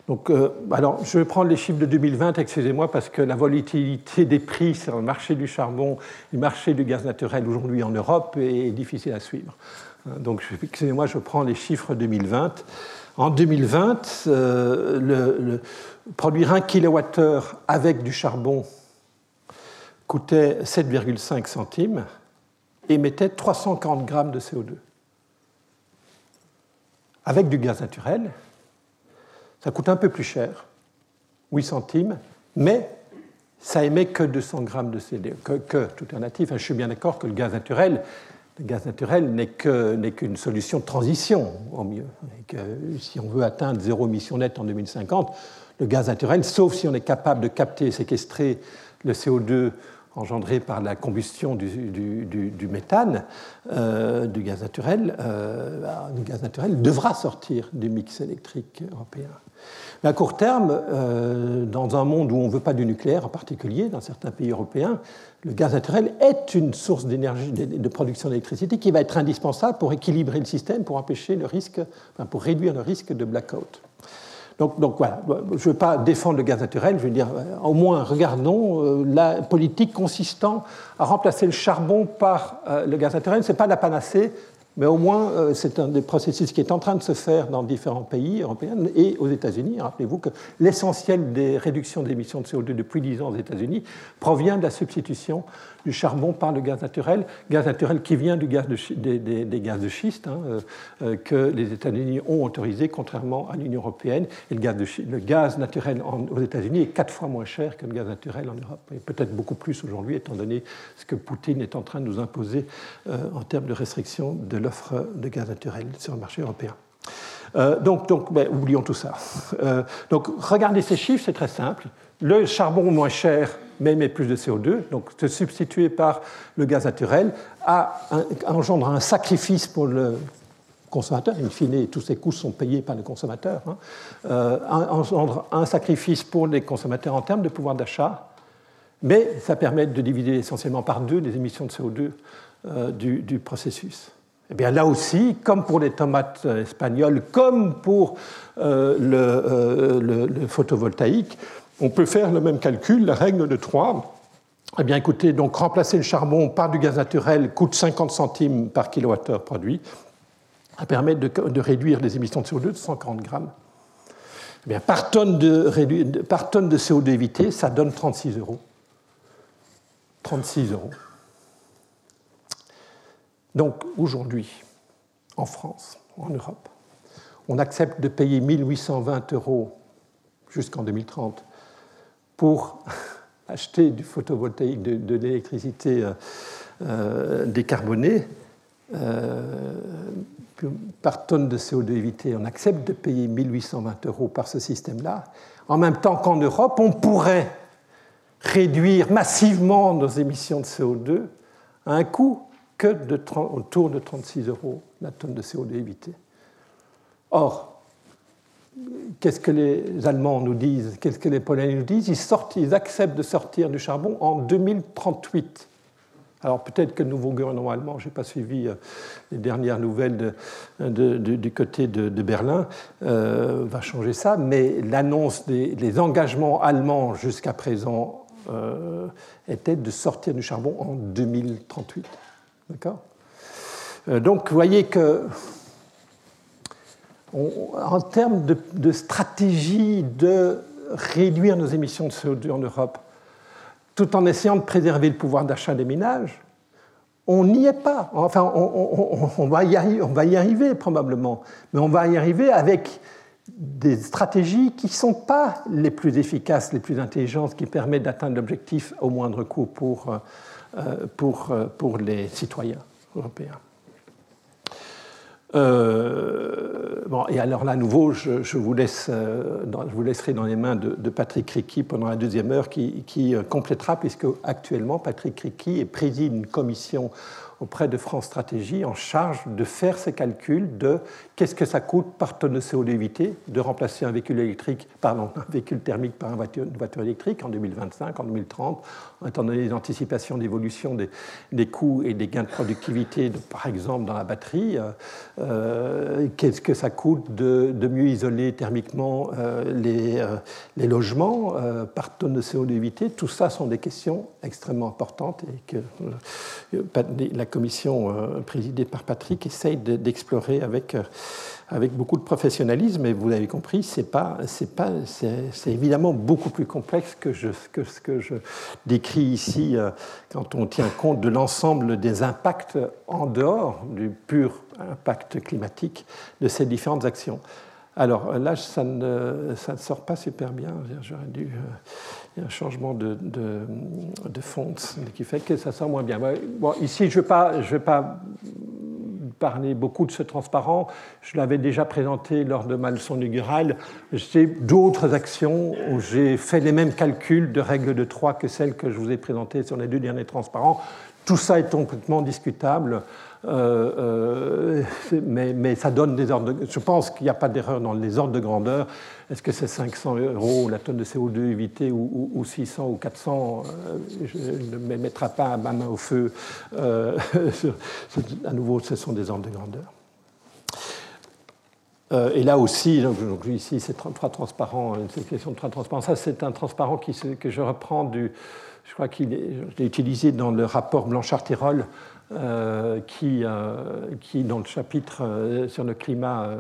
Donc, alors, je vais prendre les chiffres de 2020, excusez-moi, parce que la volatilité des prix sur le marché du charbon, le marché du gaz naturel aujourd'hui en Europe est difficile à suivre. Donc, excusez-moi, je prends les chiffres 2020. En 2020, le produire un kWh avec du charbon coûtait 7,5 centimes et émettait 340 grammes de CO2. Avec du gaz naturel, ça coûte un peu plus cher, 8 centimes, mais ça émet que 200 grammes de CO2, que, tout est relatif. Je suis bien d'accord que le gaz naturel, le gaz naturel n'est qu'une solution de transition, au mieux. Si on veut atteindre zéro émission nette en 2050, le gaz naturel, sauf si on est capable de capter et séquestrer le CO2 engendré par la combustion du, méthane, euh, du, gaz naturel, euh, bah, le gaz naturel devra sortir du mix électrique européen. À court terme, euh, dans un monde où on ne veut pas du nucléaire, en particulier dans certains pays européens, le gaz naturel est une source d'énergie, de production d'électricité qui va être indispensable pour équilibrer le système, pour empêcher le risque, pour réduire le risque de blackout. Donc, donc, voilà, je ne veux pas défendre le gaz naturel, je veux dire, euh, au moins regardons euh, la politique consistant à remplacer le charbon par le gaz naturel. Ce n'est pas la panacée, mais au moins, euh, c'est un des processus qui est en train de se faire dans différents pays européens et aux États-Unis. Rappelez-vous que l'essentiel des réductions d'émissions de CO2 depuis 10 ans aux États-Unis provient de la substitution du charbon par le gaz naturel, gaz naturel qui vient du gaz des, gaz de schiste hein, euh, euh, que les États-Unis ont autorisé, contrairement à l'Union européenne. Et le gaz, le gaz naturel aux États-Unis est quatre fois moins cher que le gaz naturel en Europe, et peut-être beaucoup plus aujourd'hui, étant donné ce que Poutine est en train de nous imposer en termes de restriction de l'offre de gaz naturel sur le marché européen. Euh, donc, donc ben, oublions tout ça. Euh, donc, regardez ces chiffres, c'est très simple. Le charbon moins cher, mais émet plus de CO2, donc se substituer par le gaz naturel, a, engendre un sacrifice pour le consommateur. In fine, tous ces coûts sont payés par le consommateur. Hein. Euh, engendre un sacrifice pour les consommateurs en termes de pouvoir d'achat, mais ça permet de diviser essentiellement par deux les émissions de CO2 du, du processus. Eh bien, là aussi, comme pour les tomates espagnoles, comme pour euh, euh, le, photovoltaïque, on peut faire le même calcul, la règle de 3. Eh bien, écoutez, donc remplacer le charbon par du gaz naturel coûte 50 centimes par kilowattheure produit. Ça permet de, réduire les émissions de CO2 de 140 grammes. Eh bien, par, tonne de, par tonne de CO2 évité, ça donne 36 euros. 36 euros. Donc aujourd'hui, en France, en Europe, on accepte de payer 1820 euros jusqu'en 2030 pour acheter du photovoltaïque, de, l'électricité euh, euh, décarbonée. Euh, par tonne de CO2 évité, on accepte de payer 1820 euros par ce système-là, en même temps qu'en Europe, on pourrait réduire massivement nos émissions de CO2 à un coût que de, autour de 36 euros la tonne de CO2 évité. Or, qu'est-ce que les Allemands nous disent? Qu'est-ce que les Polonais nous disent? Ils, sortent, ils acceptent de sortir du charbon en 2038. Alors peut-être que le nouveau gouvernement allemand, je n'ai pas suivi euh, les dernières nouvelles du côté de, Berlin, euh, va changer ça, mais l'annonce des engagements allemands jusqu'à présent euh, était de sortir du charbon en 2038. D'accord? Donc vous voyez que en termes de, stratégie de réduire nos émissions de CO2 en Europe, tout en essayant de préserver le pouvoir d'achat des ménages, on n'y est pas. Enfin, on, va y arriver, probablement, mais on va y arriver avec des stratégies qui ne sont pas les plus efficaces, les plus intelligentes, qui permettent d'atteindre l'objectif au moindre coût pour, euh, euh, pour les citoyens européens. Euh, bon, et alors là, à nouveau, je, vous laisse, euh, je, vous laisserai dans les mains de, Patrick Ricky pendant la deuxième heure qui, euh, complétera, puisque actuellement, Patrick Ricky préside une commission auprès de France Stratégie en charge de faire ces calculs de qu'est-ce que ça coûte par tonne de CO2 évité de remplacer un véhicule électrique, pardon, un véhicule thermique par une voiture, électrique en 2025, en 2030, étant donné les anticipations d'évolution des, des, coûts et des gains de productivité, par exemple dans la batterie. Euh, euh, qu'est-ce que ça coûte de, de mieux isoler thermiquement euh, les, les, logements par tonne de CO2 évité Tout ça sont des questions extrêmement importantes et que la commission présidée par Patrick essaye d'explorer avec, avec beaucoup de professionnalisme. Et vous l'avez compris, c'est pas, pas, c'est évidemment beaucoup plus complexe que, ce que je décris ici euh, quand on tient compte de l'ensemble des impacts en dehors du pur impact climatique de ces différentes actions. Alors là, ça ne, ça ne sort pas super bien. J'aurais dû il y a un changement de, de, fond qui fait que ça sent moins bien. Bon, ici, je ne vais, vais pas parler beaucoup de ce transparent. Je l'avais déjà présenté lors de ma leçon inaugurale. J'ai d'autres actions où j'ai fait les mêmes calculs de règles de 3 que celles que je vous ai présentées sur les deux derniers transparents. Tout ça est complètement discutable. Euh, euh, mais, mais, ça donne des ordres. De, je pense qu'il n'y a pas d'erreur dans les ordres de grandeur. Est-ce que c'est 500 euros la tonne de CO2 évitée ou, 600 ou 400 euh, Je ne me mettrai pas ma main au feu. à nouveau, ce sont des de grandeur. Et là aussi, donc, ici c'est trois transparents, une question de trois transparents. Ça, c'est un transparent qui, que je reprends du, je crois qu'il est, utilisé dans le rapport Blanchard-Tirol euh, qui, euh, qui, dans le chapitre euh, sur le climat,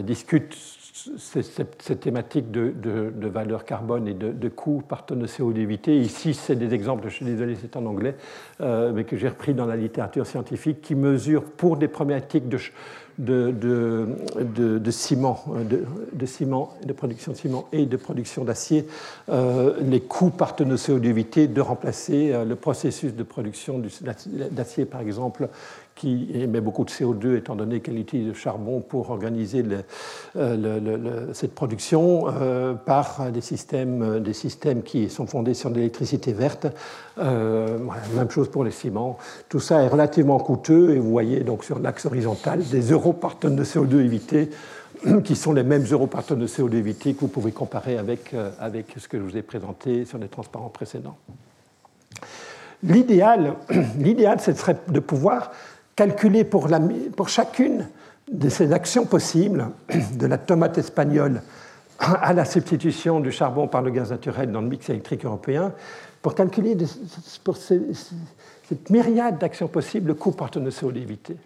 discute cette thématique de, de, valeur carbone et de, de coût par tonne de CO2 évité. Ici, c'est des exemples, je suis désolé, c'est en anglais, mais que j'ai repris dans la littérature scientifique, qui mesurent pour des problématiques de, de, de, de ciment, de, ciment, de production de ciment et de production d'acier, euh, les coûts par tonne de CO2 évité de remplacer euh, le processus de production d'acier, par exemple, qui émet beaucoup de CO2 étant donné qu'elle utilise le charbon pour organiser euh, cette production euh, par des systèmes, euh, des systèmes qui sont fondés sur l'électricité verte. même chose pour les ciments. Tout ça est relativement coûteux et vous voyez donc sur l'axe horizontal des euros par tonne de CO2 évité qui sont les mêmes euros par tonne de CO2 évité que vous pouvez comparer avec, avec ce que je vous ai présenté sur les transparents précédents. L'idéal, l'idéal, ce serait de pouvoir calculer pour, chacune de ces actions possibles, de la tomate espagnole à la substitution du charbon par le gaz naturel dans le mix électrique européen, pour calculer pour cette myriade d'actions possibles le coût par tonne de CO2 évité. Euh,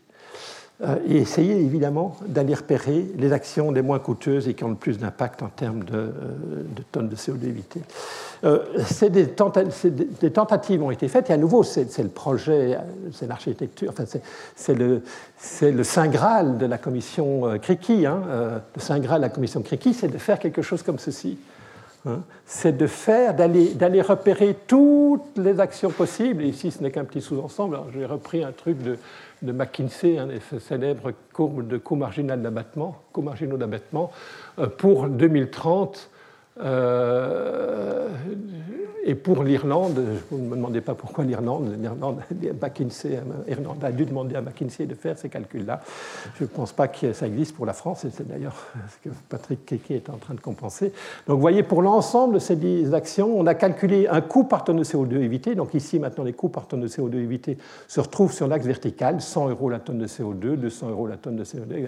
et essayer évidemment d'aller repérer les actions les moins coûteuses et qui ont le plus d'impact en termes de, euh, tonnes de CO2 évité. Euh, des, tentatives ont été faites et à nouveau c'est le projet, c'est l'architecture, enfin, c'est le, le, Saint Graal de la commission Criqui. Hein, le Saint Graal de la commission Criqui, c'est de faire quelque chose comme ceci. Hein. c'est de faire, d'aller repérer toutes les actions possibles. Et ici, ce n'est qu'un petit sous-ensemble. J'ai repris un truc de, de McKinsey, hein, célèbre courbe de coût marginal d'abattement, coûts marginaux d'abattement, euh, pour 2030. Euh, et pour l'Irlande, vous ne me demandez pas pourquoi l'Irlande, l'Irlande Irlande a dû demander à McKinsey de faire ces calculs-là. Je ne pense pas que ça existe pour la France, et c'est d'ailleurs ce que Patrick Keke est en train de compenser. Donc vous voyez, pour l'ensemble de ces actions, on a calculé un coût par tonne de CO2 évité. Donc ici, maintenant, les coûts par tonne de CO2 évité se retrouvent sur l'axe vertical, 100 euros la tonne de CO2, 200 euros la tonne de CO2.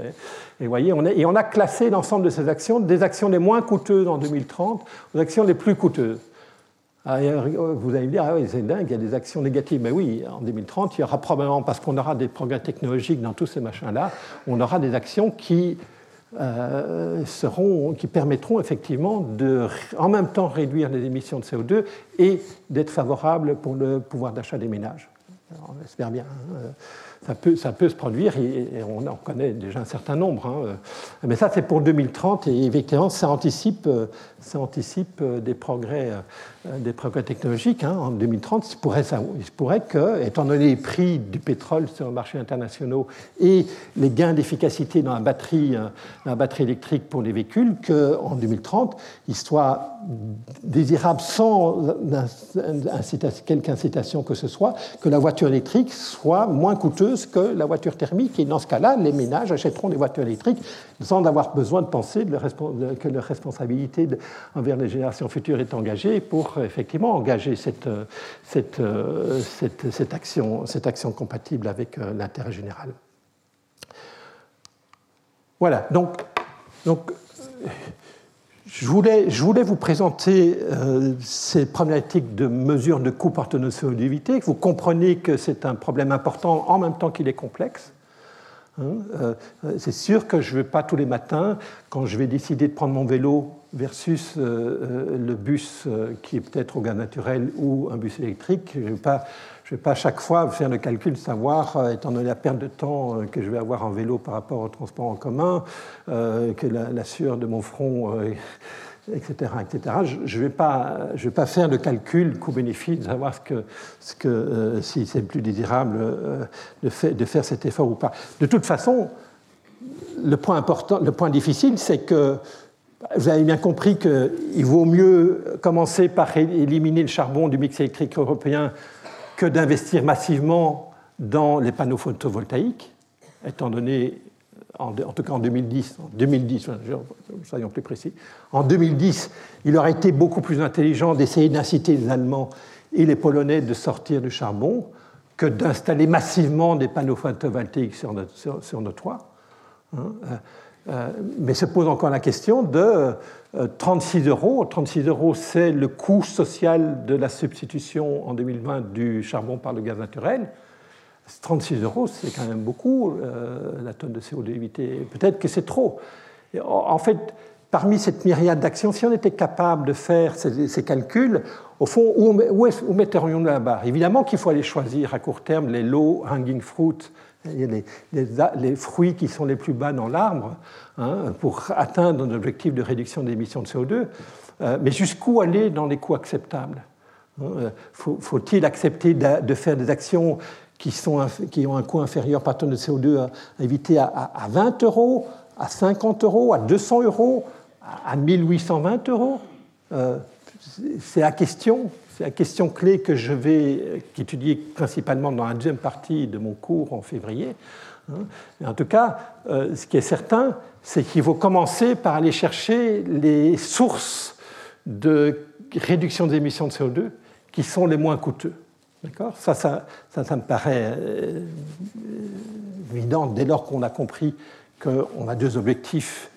Et voyez, on, et on a classé l'ensemble de ces actions, des actions les moins coûteuses en 2030 aux actions les plus coûteuses. Ah, vous allez me dire, ah oui, c'est dingue, il y a des actions négatives. Mais oui, en 2030, il y aura probablement, parce qu'on aura des progrès technologiques dans tous ces machins-là, on aura des actions qui, euh, seront, qui permettront effectivement de, en même temps, réduire les émissions de CO2 et d'être favorables pour le pouvoir d'achat des ménages. on espère bien. Hein ça peut, ça peut se produire et, on en connaît déjà un certain nombre. Hein. Mais ça, c'est pour 2030 et effectivement, ça anticipe, ça anticipe des progrès euh, des progrès technologiques. Hein, en 2030, il il pourrait que, étant donné les prix du pétrole sur le marché international et les gains d'efficacité dans la batterie, euh, électrique pour les véhicules, qu'en 2030, il soit désirable sans quelque incitation que ce soit, que la voiture électrique soit moins coûteuse que la voiture thermique. Et dans ce cas-là, les ménages achèteront des voitures électriques sans avoir besoin de penser que leur responsabilité envers les générations futures est engagée pour effectivement engager cette, euh, euh, action, compatible avec euh, l'intérêt général. Voilà, donc, je, voulais, vous présenter ces problématiques de mesure de coût par que vous comprenez que c'est un problème important en même temps qu'il est complexe. Hein. c'est sûr que je ne vais pas tous les matins, quand je vais décider de prendre mon vélo versus euh, euh, le bus euh, qui est peut-être au gaz naturel ou un bus électrique. Je ne vais, pas, vais pas chaque fois faire le calcul savoir, étant donné la perte de temps que je vais avoir en vélo par rapport au transport en commun, que la, sueur de mon front, etc., etc. Je ne vais, pas, vais pas faire le calcul coût-bénéfice de savoir que, ce que, si c'est plus désirable de, fait, de faire cet effort ou pas. De toute façon, le point, important, le point difficile, c'est que vous avez bien compris qu'il vaut mieux commencer par éliminer le charbon du mix électrique européen que d'investir massivement dans les panneaux photovoltaïques, étant donné, en, tout cas en 2010, en 2010, soyons plus précis, en 2010, il aurait été beaucoup plus intelligent d'essayer d'inciter les Allemands et les Polonais de sortir du charbon que d'installer massivement des panneaux photovoltaïques sur notre, sur, toit. Hein. Euh, mais se pose encore la question de 36 euh, euros. 36 euros, c'est le coût social de la substitution en 2020 du charbon par le gaz naturel. 36 euros, c'est quand même beaucoup, euh, la tonne de CO2 évitée. Peut-être que c'est trop. En fait, parmi cette myriade d'actions, si on était capable de faire ces, calculs, au fond, où, où metterions-nous la barre? Évidemment qu'il faut aller choisir à court terme les low hanging fruits les, fruits qui sont les plus bas dans l'arbre hein, pour atteindre un objectif de réduction des émissions de CO2. Euh, mais jusqu'où aller dans les coûts acceptables? Hein, euh, Faut-il accepter de, faire des actions qui, ont un coût inférieur par tonne de CO2 à, éviter à, 20 euros, à 50 euros, à 200 euros, à 1820 euros euh, C'est la question. C'est la question clé que je vais étudier principalement dans la deuxième partie de mon cours en février. Hein. En tout cas, euh, ce qui est certain, c'est qu'il faut commencer par aller chercher les sources de réduction des émissions de CO2 qui sont les moins coûteux. D'accord? Ça, ça, ça, me paraît euh, évident dès lors qu'on a compris qu'on a deux objectifs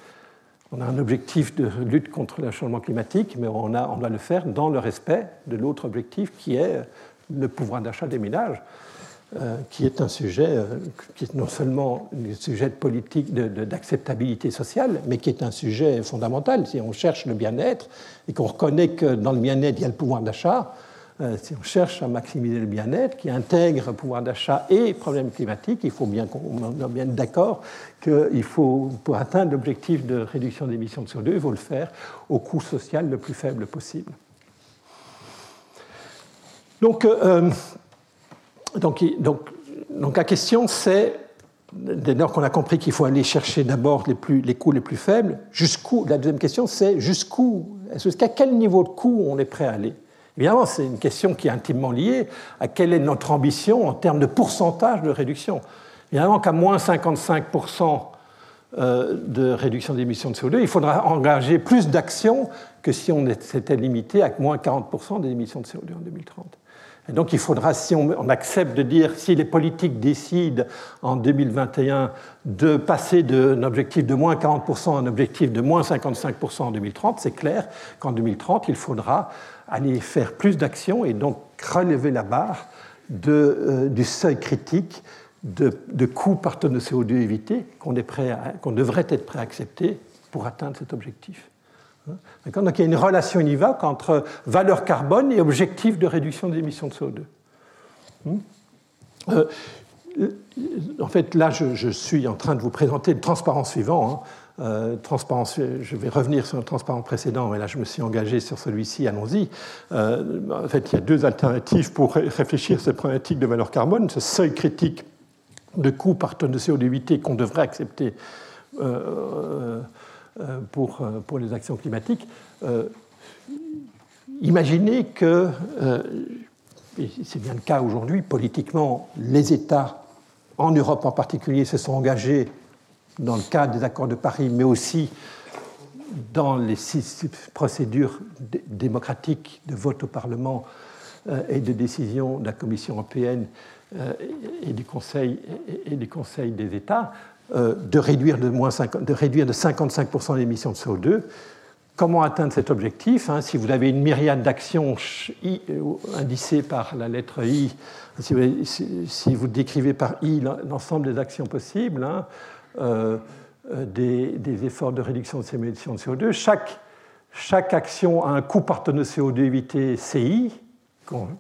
on a un objectif de lutte contre le changement climatique, mais on, a, on doit le faire dans le respect de l'autre objectif qui est le pouvoir d'achat des ménages, euh, qui est un sujet euh, qui est non seulement un sujet de politique d'acceptabilité sociale, mais qui est un sujet fondamental. Si on cherche le bien-être et qu'on reconnaît que dans le bien-être, il y a le pouvoir d'achat, euh, si on cherche à maximiser le bien-être, qui intègre pouvoir d'achat et problème climatique, il faut bien qu'on bien d'accord qu'il faut, pour atteindre l'objectif de réduction d'émissions de CO2, il faut le faire au coût social le plus faible possible. Donc, euh, donc, donc, donc la question c'est, dès lors qu'on a compris qu'il faut aller chercher d'abord les, les coûts les plus faibles, jusqu'où La deuxième question c'est jusqu'où Est-ce qu'à quel niveau de coût on est prêt à aller? Évidemment, c'est une question qui est intimement liée à quelle est notre ambition en termes de pourcentage de réduction. Évidemment qu'à moins 55% euh, de réduction d'émissions de CO2, il faudra engager plus d'actions que si on s'était limité à moins 40% des émissions de CO2 en 2030. Donc il faudra, si on, accepte de dire, si les politiques décident en 2021 de passer d'un objectif de moins 40% à un objectif de moins 55% en 2030, c'est clair qu'en 2030, il faudra aller faire plus d'actions et donc relever la barre euh, du seuil critique de, de coûts par tonne de CO2 évité qu'on devrait être prêt à accepter pour atteindre cet objectif. Donc il y a une relation univoque entre valeur carbone et objectif de réduction des émissions de CO2. Hmm? Euh, en fait, là, je, suis en train de vous présenter le transparent suivant. Hein. Euh, je vais revenir sur le transparent précédent, mais là, je me suis engagé sur celui-ci, allons-y. Euh, en fait, il y a deux alternatives pour réfléchir à cette problématique de valeur carbone. Ce seuil critique de coût par tonne de CO2 évité qu'on devrait accepter pour, euh, pour les actions climatiques. Euh, imaginez que, c'est bien le cas aujourd'hui, politiquement, les États, en Europe en particulier, se sont engagés dans le cadre des accords de Paris, mais aussi dans les six procédures démocratiques de vote au Parlement et de décision de la Commission européenne et du Conseil, et du Conseil des États, euh, de réduire de, moins de, réduire de 55% l'émission de CO2. Comment atteindre cet objectif hein, Si vous avez une myriade d'actions euh, indicées par la lettre I, si vous, décrivez par I l'ensemble des actions possibles, hein, euh, des, efforts de réduction de ces émissions de CO2, chaque, chaque action a un coût par tonne de CO2 évité CI,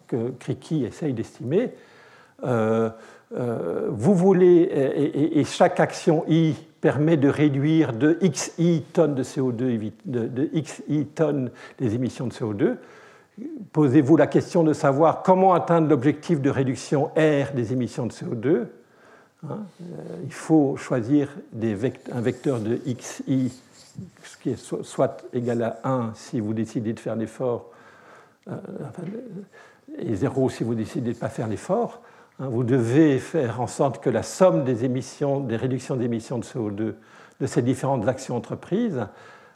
que Kriki essaye d'estimer. Euh, vous voulez, et, chaque action I permet de réduire de XI tonnes de CO2, de, XI tonnes des émissions de CO2. Posez-vous la question de savoir comment atteindre l'objectif de réduction R des émissions de CO2. Hein, euh, il faut choisir un vecteur de XI, ce qui est soit égal à 1 si vous décidez de faire l'effort, euh, et 0 si vous décidez de ne pas faire l'effort. Hein, vous devez faire en sorte que la somme des, émissions, des réductions d'émissions de CO2 de ces différentes actions entreprises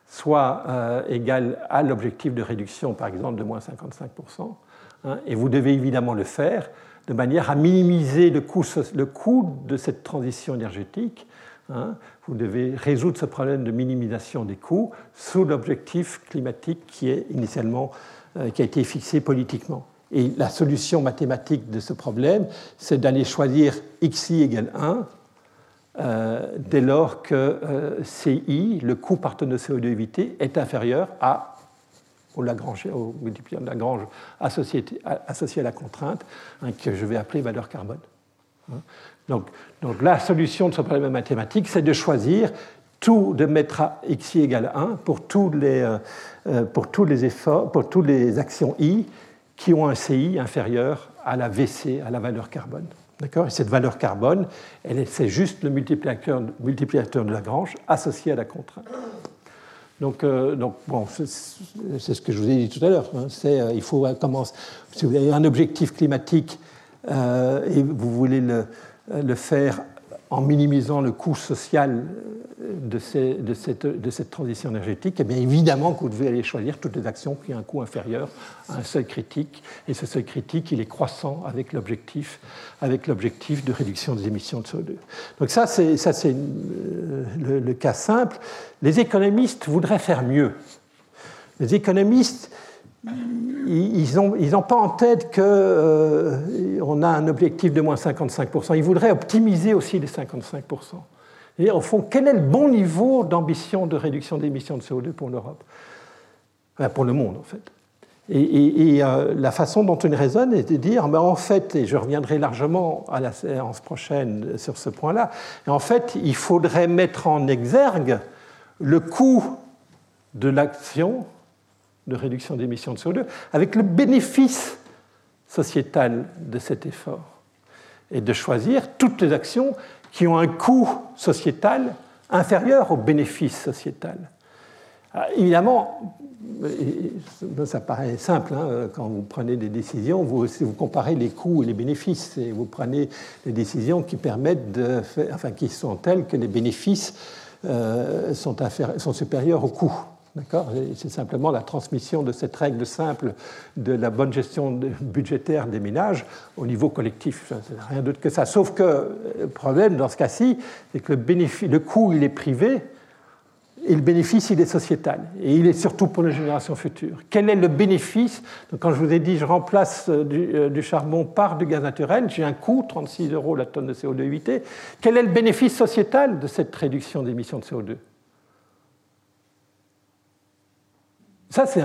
soit euh, égale à l'objectif de réduction, par exemple, de moins 55%. Hein, et vous devez évidemment le faire de manière à minimiser le coût, de cette transition énergétique. Hein. Vous devez résoudre ce problème de minimisation des coûts sous l'objectif climatique qui, est initialement, euh, qui a été fixé politiquement. Et la solution mathématique de ce problème, c'est d'aller choisir xi égale 1 euh, dès lors que euh, CI, le coût par de CO2 évité, est inférieur à, au, Lagrange, au multiplicateur de Lagrange associé, à la contrainte, hein, que je vais appeler valeur carbone. Hein. Donc, donc, la solution de ce problème mathématique, c'est de choisir tout, de mettre xi égale 1 pour tous les, euh, pour tous les efforts, pour toutes les actions i qui ont un CI inférieur à la VC, à la valeur carbone. D'accord? Et cette valeur carbone, c'est juste le multiplicateur, multiplicateur de Lagrange associé à la contrainte. Donc, euh, donc bon, c'est ce que je vous ai dit tout à l'heure. Hein. euh, il faut commencer. Si vous avez un objectif climatique euh, et vous voulez le, le, faire en minimisant le coût social de, de, cette, transition énergétique, eh bien évidemment que vous devez aller choisir toutes les actions qui ont un coût inférieur à un seuil critique. Et ce seuil critique, il est croissant avec l'objectif, de réduction des émissions de CO2. Donc ça, c'est, euh, le, cas simple. Les économistes voudraient faire mieux. Les économistes, ils n'ont pas en tête qu'on euh, a un objectif de moins 55%. Ils voudraient optimiser aussi les 55%. Et au fond, quel est le bon niveau d'ambition de réduction d'émissions de CO2 pour l'Europe? Pour le monde, en fait. Et, euh, la façon dont on raisonne est de dire, ben, en fait, et je reviendrai largement à la séance prochaine sur ce point-là, en fait, il faudrait mettre en exergue le coût de l'action de réduction d'émissions de CO2 avec le bénéfice sociétal de cet effort et de choisir toutes les actions qui ont un coût sociétal inférieur au bénéfice sociétal. évidemment, ça paraît simple, hein, quand vous prenez des décisions, vous, comparez les coûts et les bénéfices, et vous prenez des décisions qui permettent de enfin, qui sont telles que les bénéfices euh, sont, sont supérieurs aux coûts. C'est simplement la transmission de cette règle simple de la bonne gestion budgétaire des ménages au niveau collectif. Rien d'autre que ça. Sauf que le problème dans ce cas-ci, c'est que le, le coût, il est privé, et le bénéfice, il est sociétal. Et il est surtout pour les générations futures. Quel est le bénéfice? Quand je vous ai dit je remplace euh, euh, du, charbon par du gaz naturel, j'ai un coût, 36 euros la tonne de CO2 évité. Quel est le bénéfice sociétal de cette réduction d'émissions de CO2 Ça, c'est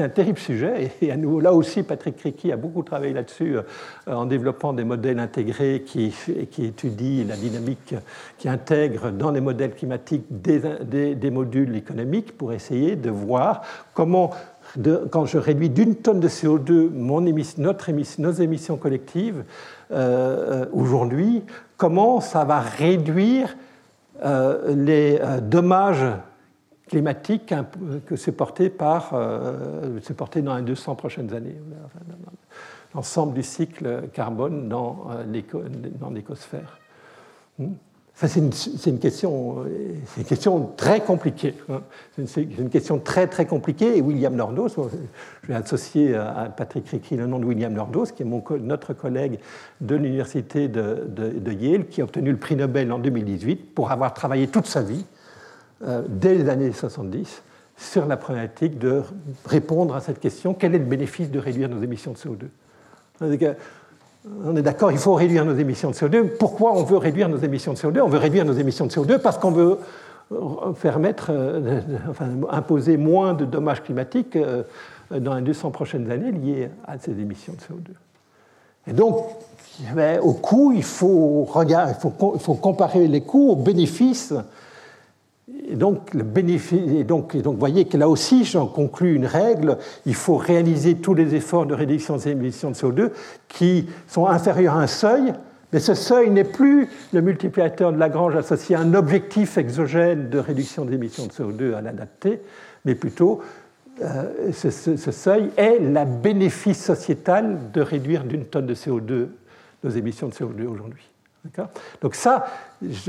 un, terrible sujet. Et à nouveau, là aussi, Patrick Ricky a beaucoup travaillé là-dessus euh, en développant des modèles intégrés qui, étudient la dynamique, qui intègrent dans les modèles climatiques des, modules économiques pour essayer de voir comment, quand je réduis d'une tonne de CO2 mon notre émission, nos émissions collectives euh, euh, aujourd'hui, comment ça va réduire les dommages climatique que c'est euh, porté dans les 200 prochaines années, l'ensemble du cycle carbone dans euh, l'écosphère. Hmm. c'est une, question, très compliquée. Hein. C'est une, question très très compliquée. Et William Nordos, je vais associer à Patrick Ricky le nom de William Nordos, qui est notre collègue de l'université de, Yale, qui a obtenu le prix Nobel en 2018 pour avoir travaillé toute sa vie euh, dès les années 70 sur la problématique de répondre à cette question quel est le bénéfice de réduire nos émissions de CO2 On est d'accord, il faut réduire nos émissions de CO2. Pourquoi on veut réduire nos émissions de CO2 On veut réduire nos émissions de CO2 parce qu'on veut euh, enfin, imposer moins de dommages climatiques euh, dans les 200 prochaines années liés à ces émissions de CO2. Et donc, eh au coût, il faut, il faut comparer les coûts aux bénéfices et donc, voyez que là aussi, j'en conclus une règle, il faut réaliser tous les efforts de réduction des émissions de CO2 qui sont inférieurs à un seuil, mais ce seuil n'est plus le multiplicateur de Lagrange associé à un objectif exogène de réduction des émissions de CO2 à l'adapter, mais plutôt euh, ce, ce, seuil est la bénéfice sociétal de réduire d'une tonne de CO2 nos émissions de CO2 aujourd'hui. Donc ça,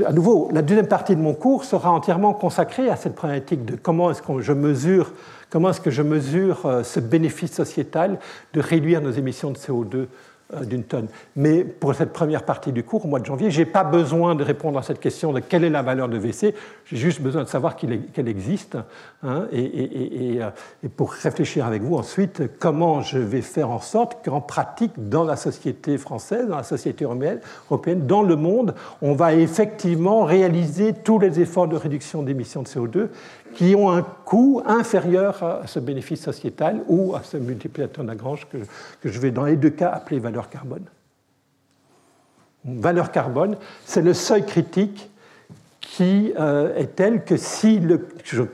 à nouveau, la deuxième partie de mon cours sera entièrement consacrée à cette problématique de comment est-ce que je mesure, comment est-ce que je mesure euh, ce bénéfice sociétal de réduire nos émissions de CO2 euh, d'une tonne. Mais pour cette première partie du cours, au mois de janvier, je n'ai pas besoin de répondre à cette question de quelle est la valeur de VC, j'ai juste besoin de savoir qu'elle existe, hein, euh, et, pour réfléchir avec vous ensuite comment je vais faire en sorte qu'en pratique, dans la société française, dans la société européenne, dans le monde, on va effectivement réaliser tous les efforts de réduction d'émissions de CO2 qui ont un coût inférieur à ce bénéfice sociétal ou à ce multiplicateur Lagrange que, que je vais dans les deux cas appeler valeur carbone. Valeur carbone, c'est le seuil critique qui euh, est tel que si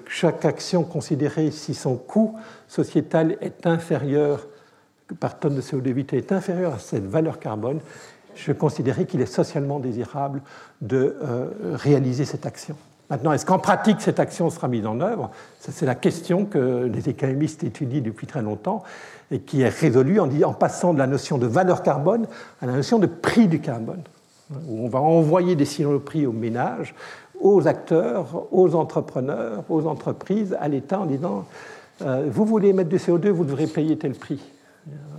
chaque action considérée, si son coût sociétal est inférieur par tonne de CO2 évité est inférieur à cette valeur carbone, je considérais qu'il est socialement désirable de euh, réaliser cette action. Maintenant, est-ce qu'en pratique cette action sera mise en œuvre? C'est la question que les économistes étudient depuis très longtemps et qui est résolue en, passant de la notion de valeur carbone à la notion de prix du carbone, où on va envoyer des signaux de prix aux ménages, aux acteurs, aux entrepreneurs, aux entreprises, à l'État en disant euh, vous voulez mettre du CO2, vous devrez payer tel prix.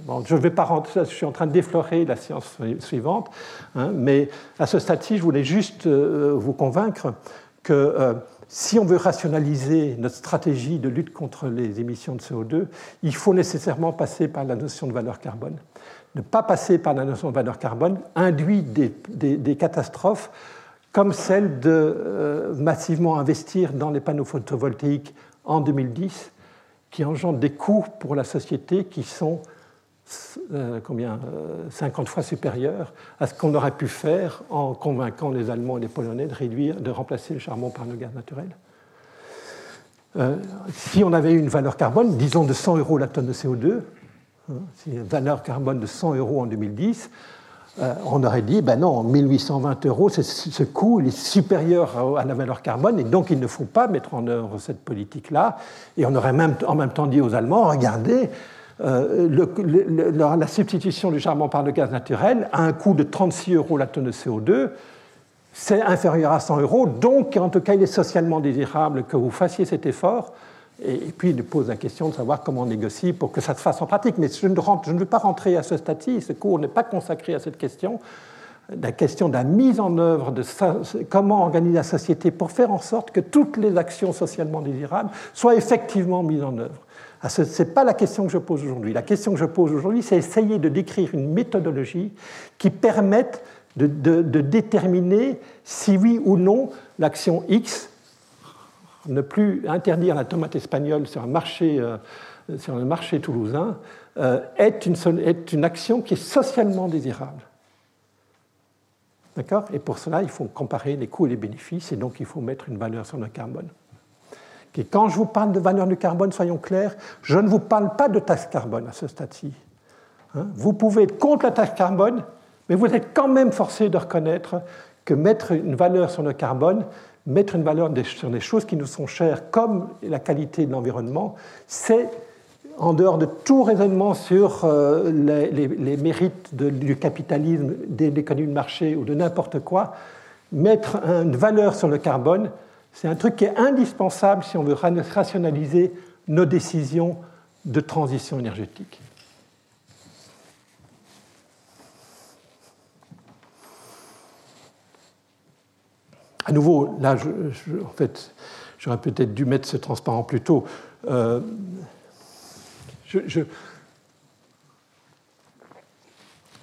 Bon, je ne vais pas rentrer, je suis en train de déflorer la science suivante, hein, mais à ce stade-ci, je voulais juste euh, vous convaincre que euh, si on veut rationaliser notre stratégie de lutte contre les émissions de CO2, il faut nécessairement passer par la notion de valeur carbone. Ne pas passer par la notion de valeur carbone induit des, catastrophes comme celle de euh, massivement investir dans les panneaux photovoltaïques en 2010, qui engendrent des coûts pour la société qui sont euh, combien, 50 euh, fois supérieur à ce qu'on aurait pu faire en convainquant les Allemands et les Polonais de réduire, de remplacer le charbon par le gaz naturel. Euh, si on avait une valeur carbone, disons de 100 euros la tonne de CO2, hein, une valeur carbone de 100 euros en 2010, euh, on aurait dit, ben non, 1820 euros, ce coût est supérieur à la valeur carbone et donc il ne faut pas mettre en œuvre cette politique-là. Et on aurait même, en même temps dit aux Allemands, regardez, euh, la substitution du charbon par le gaz naturel a un coût de 36 euros la tonne de CO2, c'est inférieur à 100 euros, donc en tout cas il est socialement désirable que vous fassiez cet effort. Et, puis il pose la question de savoir comment on négocie pour que ça se fasse en pratique. Mais je ne, veux pas rentrer à ce stade-ci, ce cours n'est pas consacré à cette question. La question de la mise en œuvre de comment organiser la société pour faire en sorte que toutes les actions socialement désirables soient effectivement mises en œuvre. Ah, ce n'est pas la question que je pose aujourd'hui. La question que je pose aujourd'hui, c'est essayer de décrire une méthodologie qui permette de, déterminer si oui ou non l'action X ne plus interdire la tomate espagnole sur un marché, euh, sur le marché toulousain euh, est, une, est une action qui est socialement désirable. D'accord? Et pour cela, il faut comparer les coûts et les bénéfices, et donc il faut mettre une valeur sur le carbone. Quand je vous parle de valeur du carbone, soyons clairs, je ne vous parle pas de taxe carbone à ce stade-ci. Hein vous pouvez être contre la taxe carbone, mais vous êtes quand même forcé de reconnaître que mettre une valeur sur le carbone, mettre une valeur sur des choses qui nous sont chères, comme la qualité de l'environnement, c'est, en dehors de tout raisonnement sur euh, les, mérites du capitalisme, de l'économie de marché ou de n'importe quoi, mettre une valeur sur le carbone, c'est un truc qui est indispensable si on veut rationaliser nos décisions de transition énergétique. À nouveau, là, en fait, j'aurais peut-être dû mettre ce transparent plus tôt. Euh, je,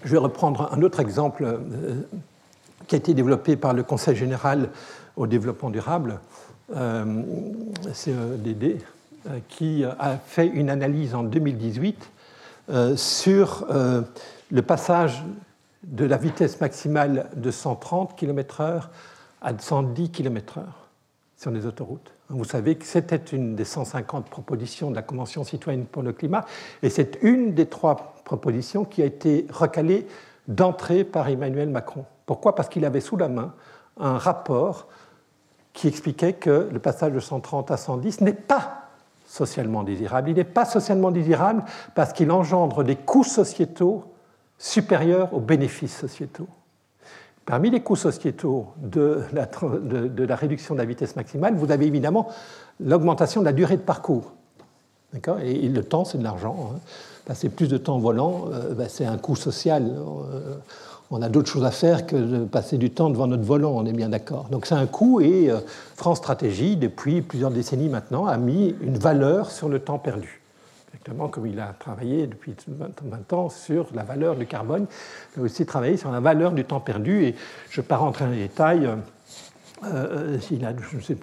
vais reprendre un autre exemple euh, qui a été développé par le Conseil général au développement durable, euh, CEDD, euh, qui a fait une analyse en 2018 sur le passage de la vitesse maximale de 130 km/h à 110 km/h sur les autoroutes. Vous savez que c'était une des 150 propositions de la Convention citoyenne pour le climat, et c'est une des trois propositions qui a été recalée d'entrée par Emmanuel Macron. Pourquoi? Parce qu'il avait sous la main un rapport qui expliquait que le passage de 130 à 110 n'est pas socialement désirable. Il n'est pas socialement désirable parce qu'il engendre des coûts sociétaux supérieurs aux bénéfices sociétaux. Parmi les coûts sociétaux de la, réduction de la vitesse maximale, vous avez évidemment l'augmentation de la durée de parcours. Et, le temps, c'est de l'argent. Hein. Passer plus de temps volant, euh, ben, c'est un coût social. Euh, on a d'autres choses à faire que de passer du temps devant notre volant, on est bien d'accord. Donc c'est un coût et euh, France Stratégie, depuis plusieurs décennies maintenant, a mis une valeur sur le temps perdu exactement comme il a travaillé depuis 20 ans sur la valeur du carbone. Il a aussi travaillé sur la valeur du temps perdu. Et je ne vais pas rentrer dans les détails. Euh, euh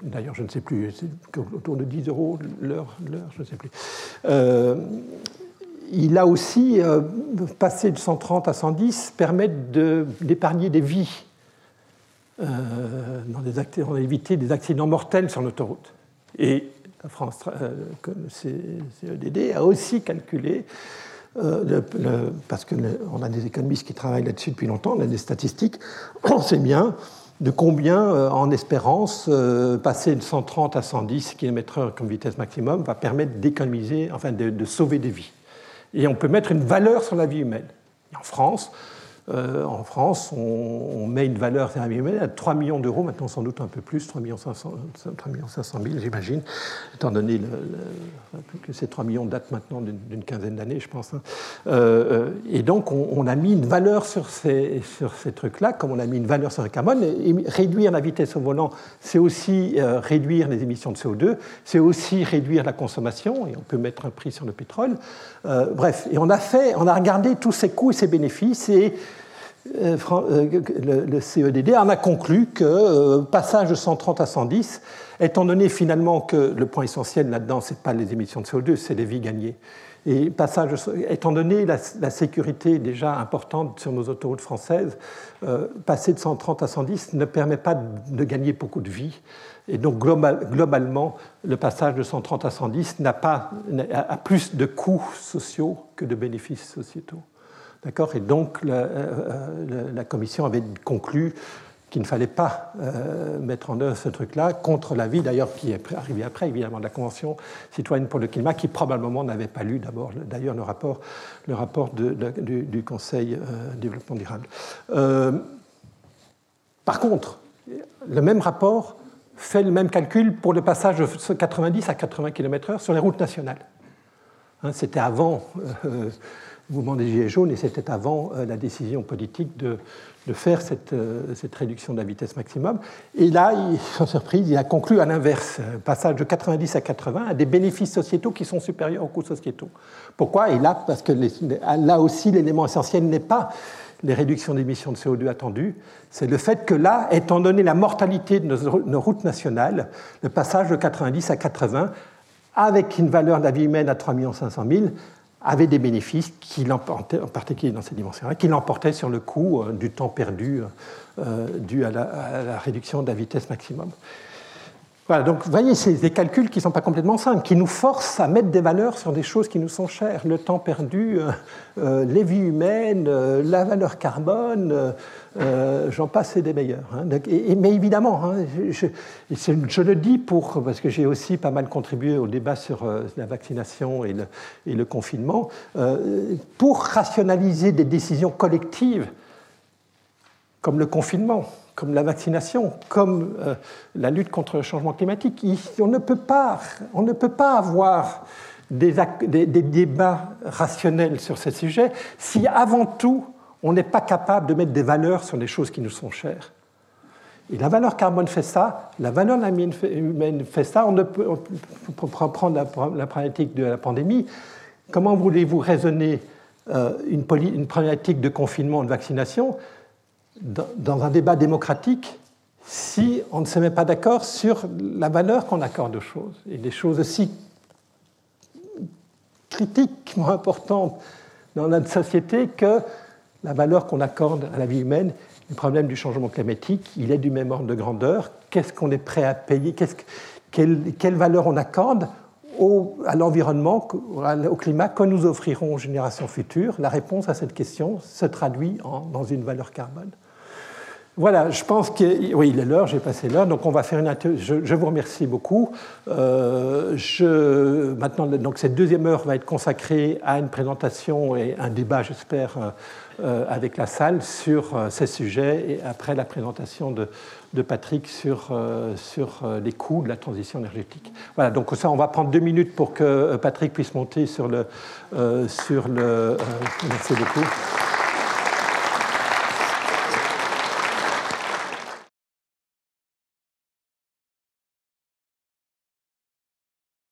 D'ailleurs, je ne sais plus, c'est autour de 10 euros l'heure, je ne sais plus. Euh, il a aussi euh, passé de 130 à 110 permettre d'épargner des vies. dans des on a évité des accidents mortels sur l'autoroute. Et la France, euh, CEDD, a aussi calculé, euh, parce qu'on a des économistes qui travaillent là-dessus depuis longtemps, on a des statistiques, on sait bien de combien, euh, en espérance, passer de 130 à 110 km/h comme vitesse maximum va permettre d'économiser, enfin de, sauver des vies. Et on peut mettre une valeur sur la vie humaine. en France, euh, en France, on, met une valeur à 3 millions d'euros, maintenant sans doute un peu plus, 3 500, 000 j'imagine, étant donné que ces 3 millions datent maintenant d'une quinzaine d'années, je pense. Hein. Euh, euh, et donc, on, a mis une valeur sur ces, trucs-là, comme on a mis une valeur sur le carbone. Réduire la vitesse au volant, c'est aussi réduire les émissions de CO2, c'est aussi réduire la consommation, et on peut mettre un prix sur le pétrole. bref, et on a, fait, on a regardé tous ces coûts et ces bénéfices, et le CEDD en a conclu que euh, passage de 130 à 110, étant donné finalement que le point essentiel là-dedans, ce n'est pas les émissions de CO2, c'est les vies gagnées. Et passage, étant donné la, sécurité déjà importante sur nos autoroutes françaises, passer de 130 à 110 ne permet pas de, gagner beaucoup de vies. Et donc globalement, le passage de 130 à 110 n'a pas, a plus de coûts sociaux que de bénéfices sociétaux. D'accord Et donc, la, la, Commission avait conclu qu'il ne fallait pas euh, mettre en œuvre ce truc-là, contre l'avis d'ailleurs qui est arrivé après, évidemment, de la Convention citoyenne pour le climat, qui probablement n'avait pas lu d'abord d'ailleurs le rapport, le rapport du, Conseil euh, développement durable. Euh, par contre, le même rapport fait le même calcul pour le passage de 90 à 80 km/h sur les routes nationales. Hein, c'était avant mouvement des Gilets jaunes et c'était avant la décision politique de, faire cette, euh, cette, réduction de la vitesse maximum. Et là, sans surprise, il a conclu à l'inverse, passage de 90 à 80, à des bénéfices sociétaux qui sont supérieurs aux coûts sociétaux. Pourquoi? Et là, parce que là aussi, l'élément essentiel n'est pas les réductions d'émissions de CO2 attendues, c'est le fait que là, étant donné la mortalité de nos, routes nationales, le passage de 90 à 80, avec une valeur de la vie humaine à 3 500 000, avait des bénéfices, qui en particulier dans ces dimensions-là, qui l'emportaient sur le coût euh, du temps perdu euh, dû à la, réduction de la vitesse maximum. Voilà, donc vous voyez, c'est des calculs qui ne sont pas complètement simples, qui nous forcent à mettre des valeurs sur des choses qui nous sont chères. Le temps perdu, euh, les vies humaines, la valeur carbone, euh, j'en passe des meilleurs. Hein. mais évidemment, hein, je, le dis pour, parce que j'ai aussi pas mal contribué au débat sur euh, la vaccination et le, confinement, euh, pour rationaliser des décisions collectives comme le confinement, comme la vaccination, comme la lutte contre le changement climatique. On ne peut pas, on ne peut pas avoir des, débats rationnels sur ces sujets si avant tout on n'est pas capable de mettre des valeurs sur les choses qui nous sont chères. Et la valeur carbone fait ça, la valeur humaine fait ça. On ne peut, prendre la, problématique de la pandémie. Comment voulez-vous raisonner euh, une, problématique de confinement, de vaccination dans, un débat démocratique si on ne se met pas d'accord sur la valeur qu'on accorde aux choses Et des choses aussi critiquement importantes dans notre société que la valeur qu'on accorde à la vie humaine, le problème du changement climatique, il est du même ordre de grandeur. Qu'est-ce qu'on est prêt à payer? Quelle, valeur on accorde à l'environnement, au climat que nous offrirons aux générations futures? La réponse à cette question se traduit dans une valeur carbone. Voilà, je pense que oui, il est l'heure, j'ai passé l'heure, donc on va faire une je, je vous remercie beaucoup. Euh, maintenant, donc cette deuxième heure va être consacrée à une présentation et un débat, j'espère, euh, euh, avec la salle sur ces sujets et après la présentation de, Patrick sur, les coûts de la transition énergétique. Voilà, donc ça, on va prendre deux minutes pour que Patrick puisse monter sur le. sur le merci.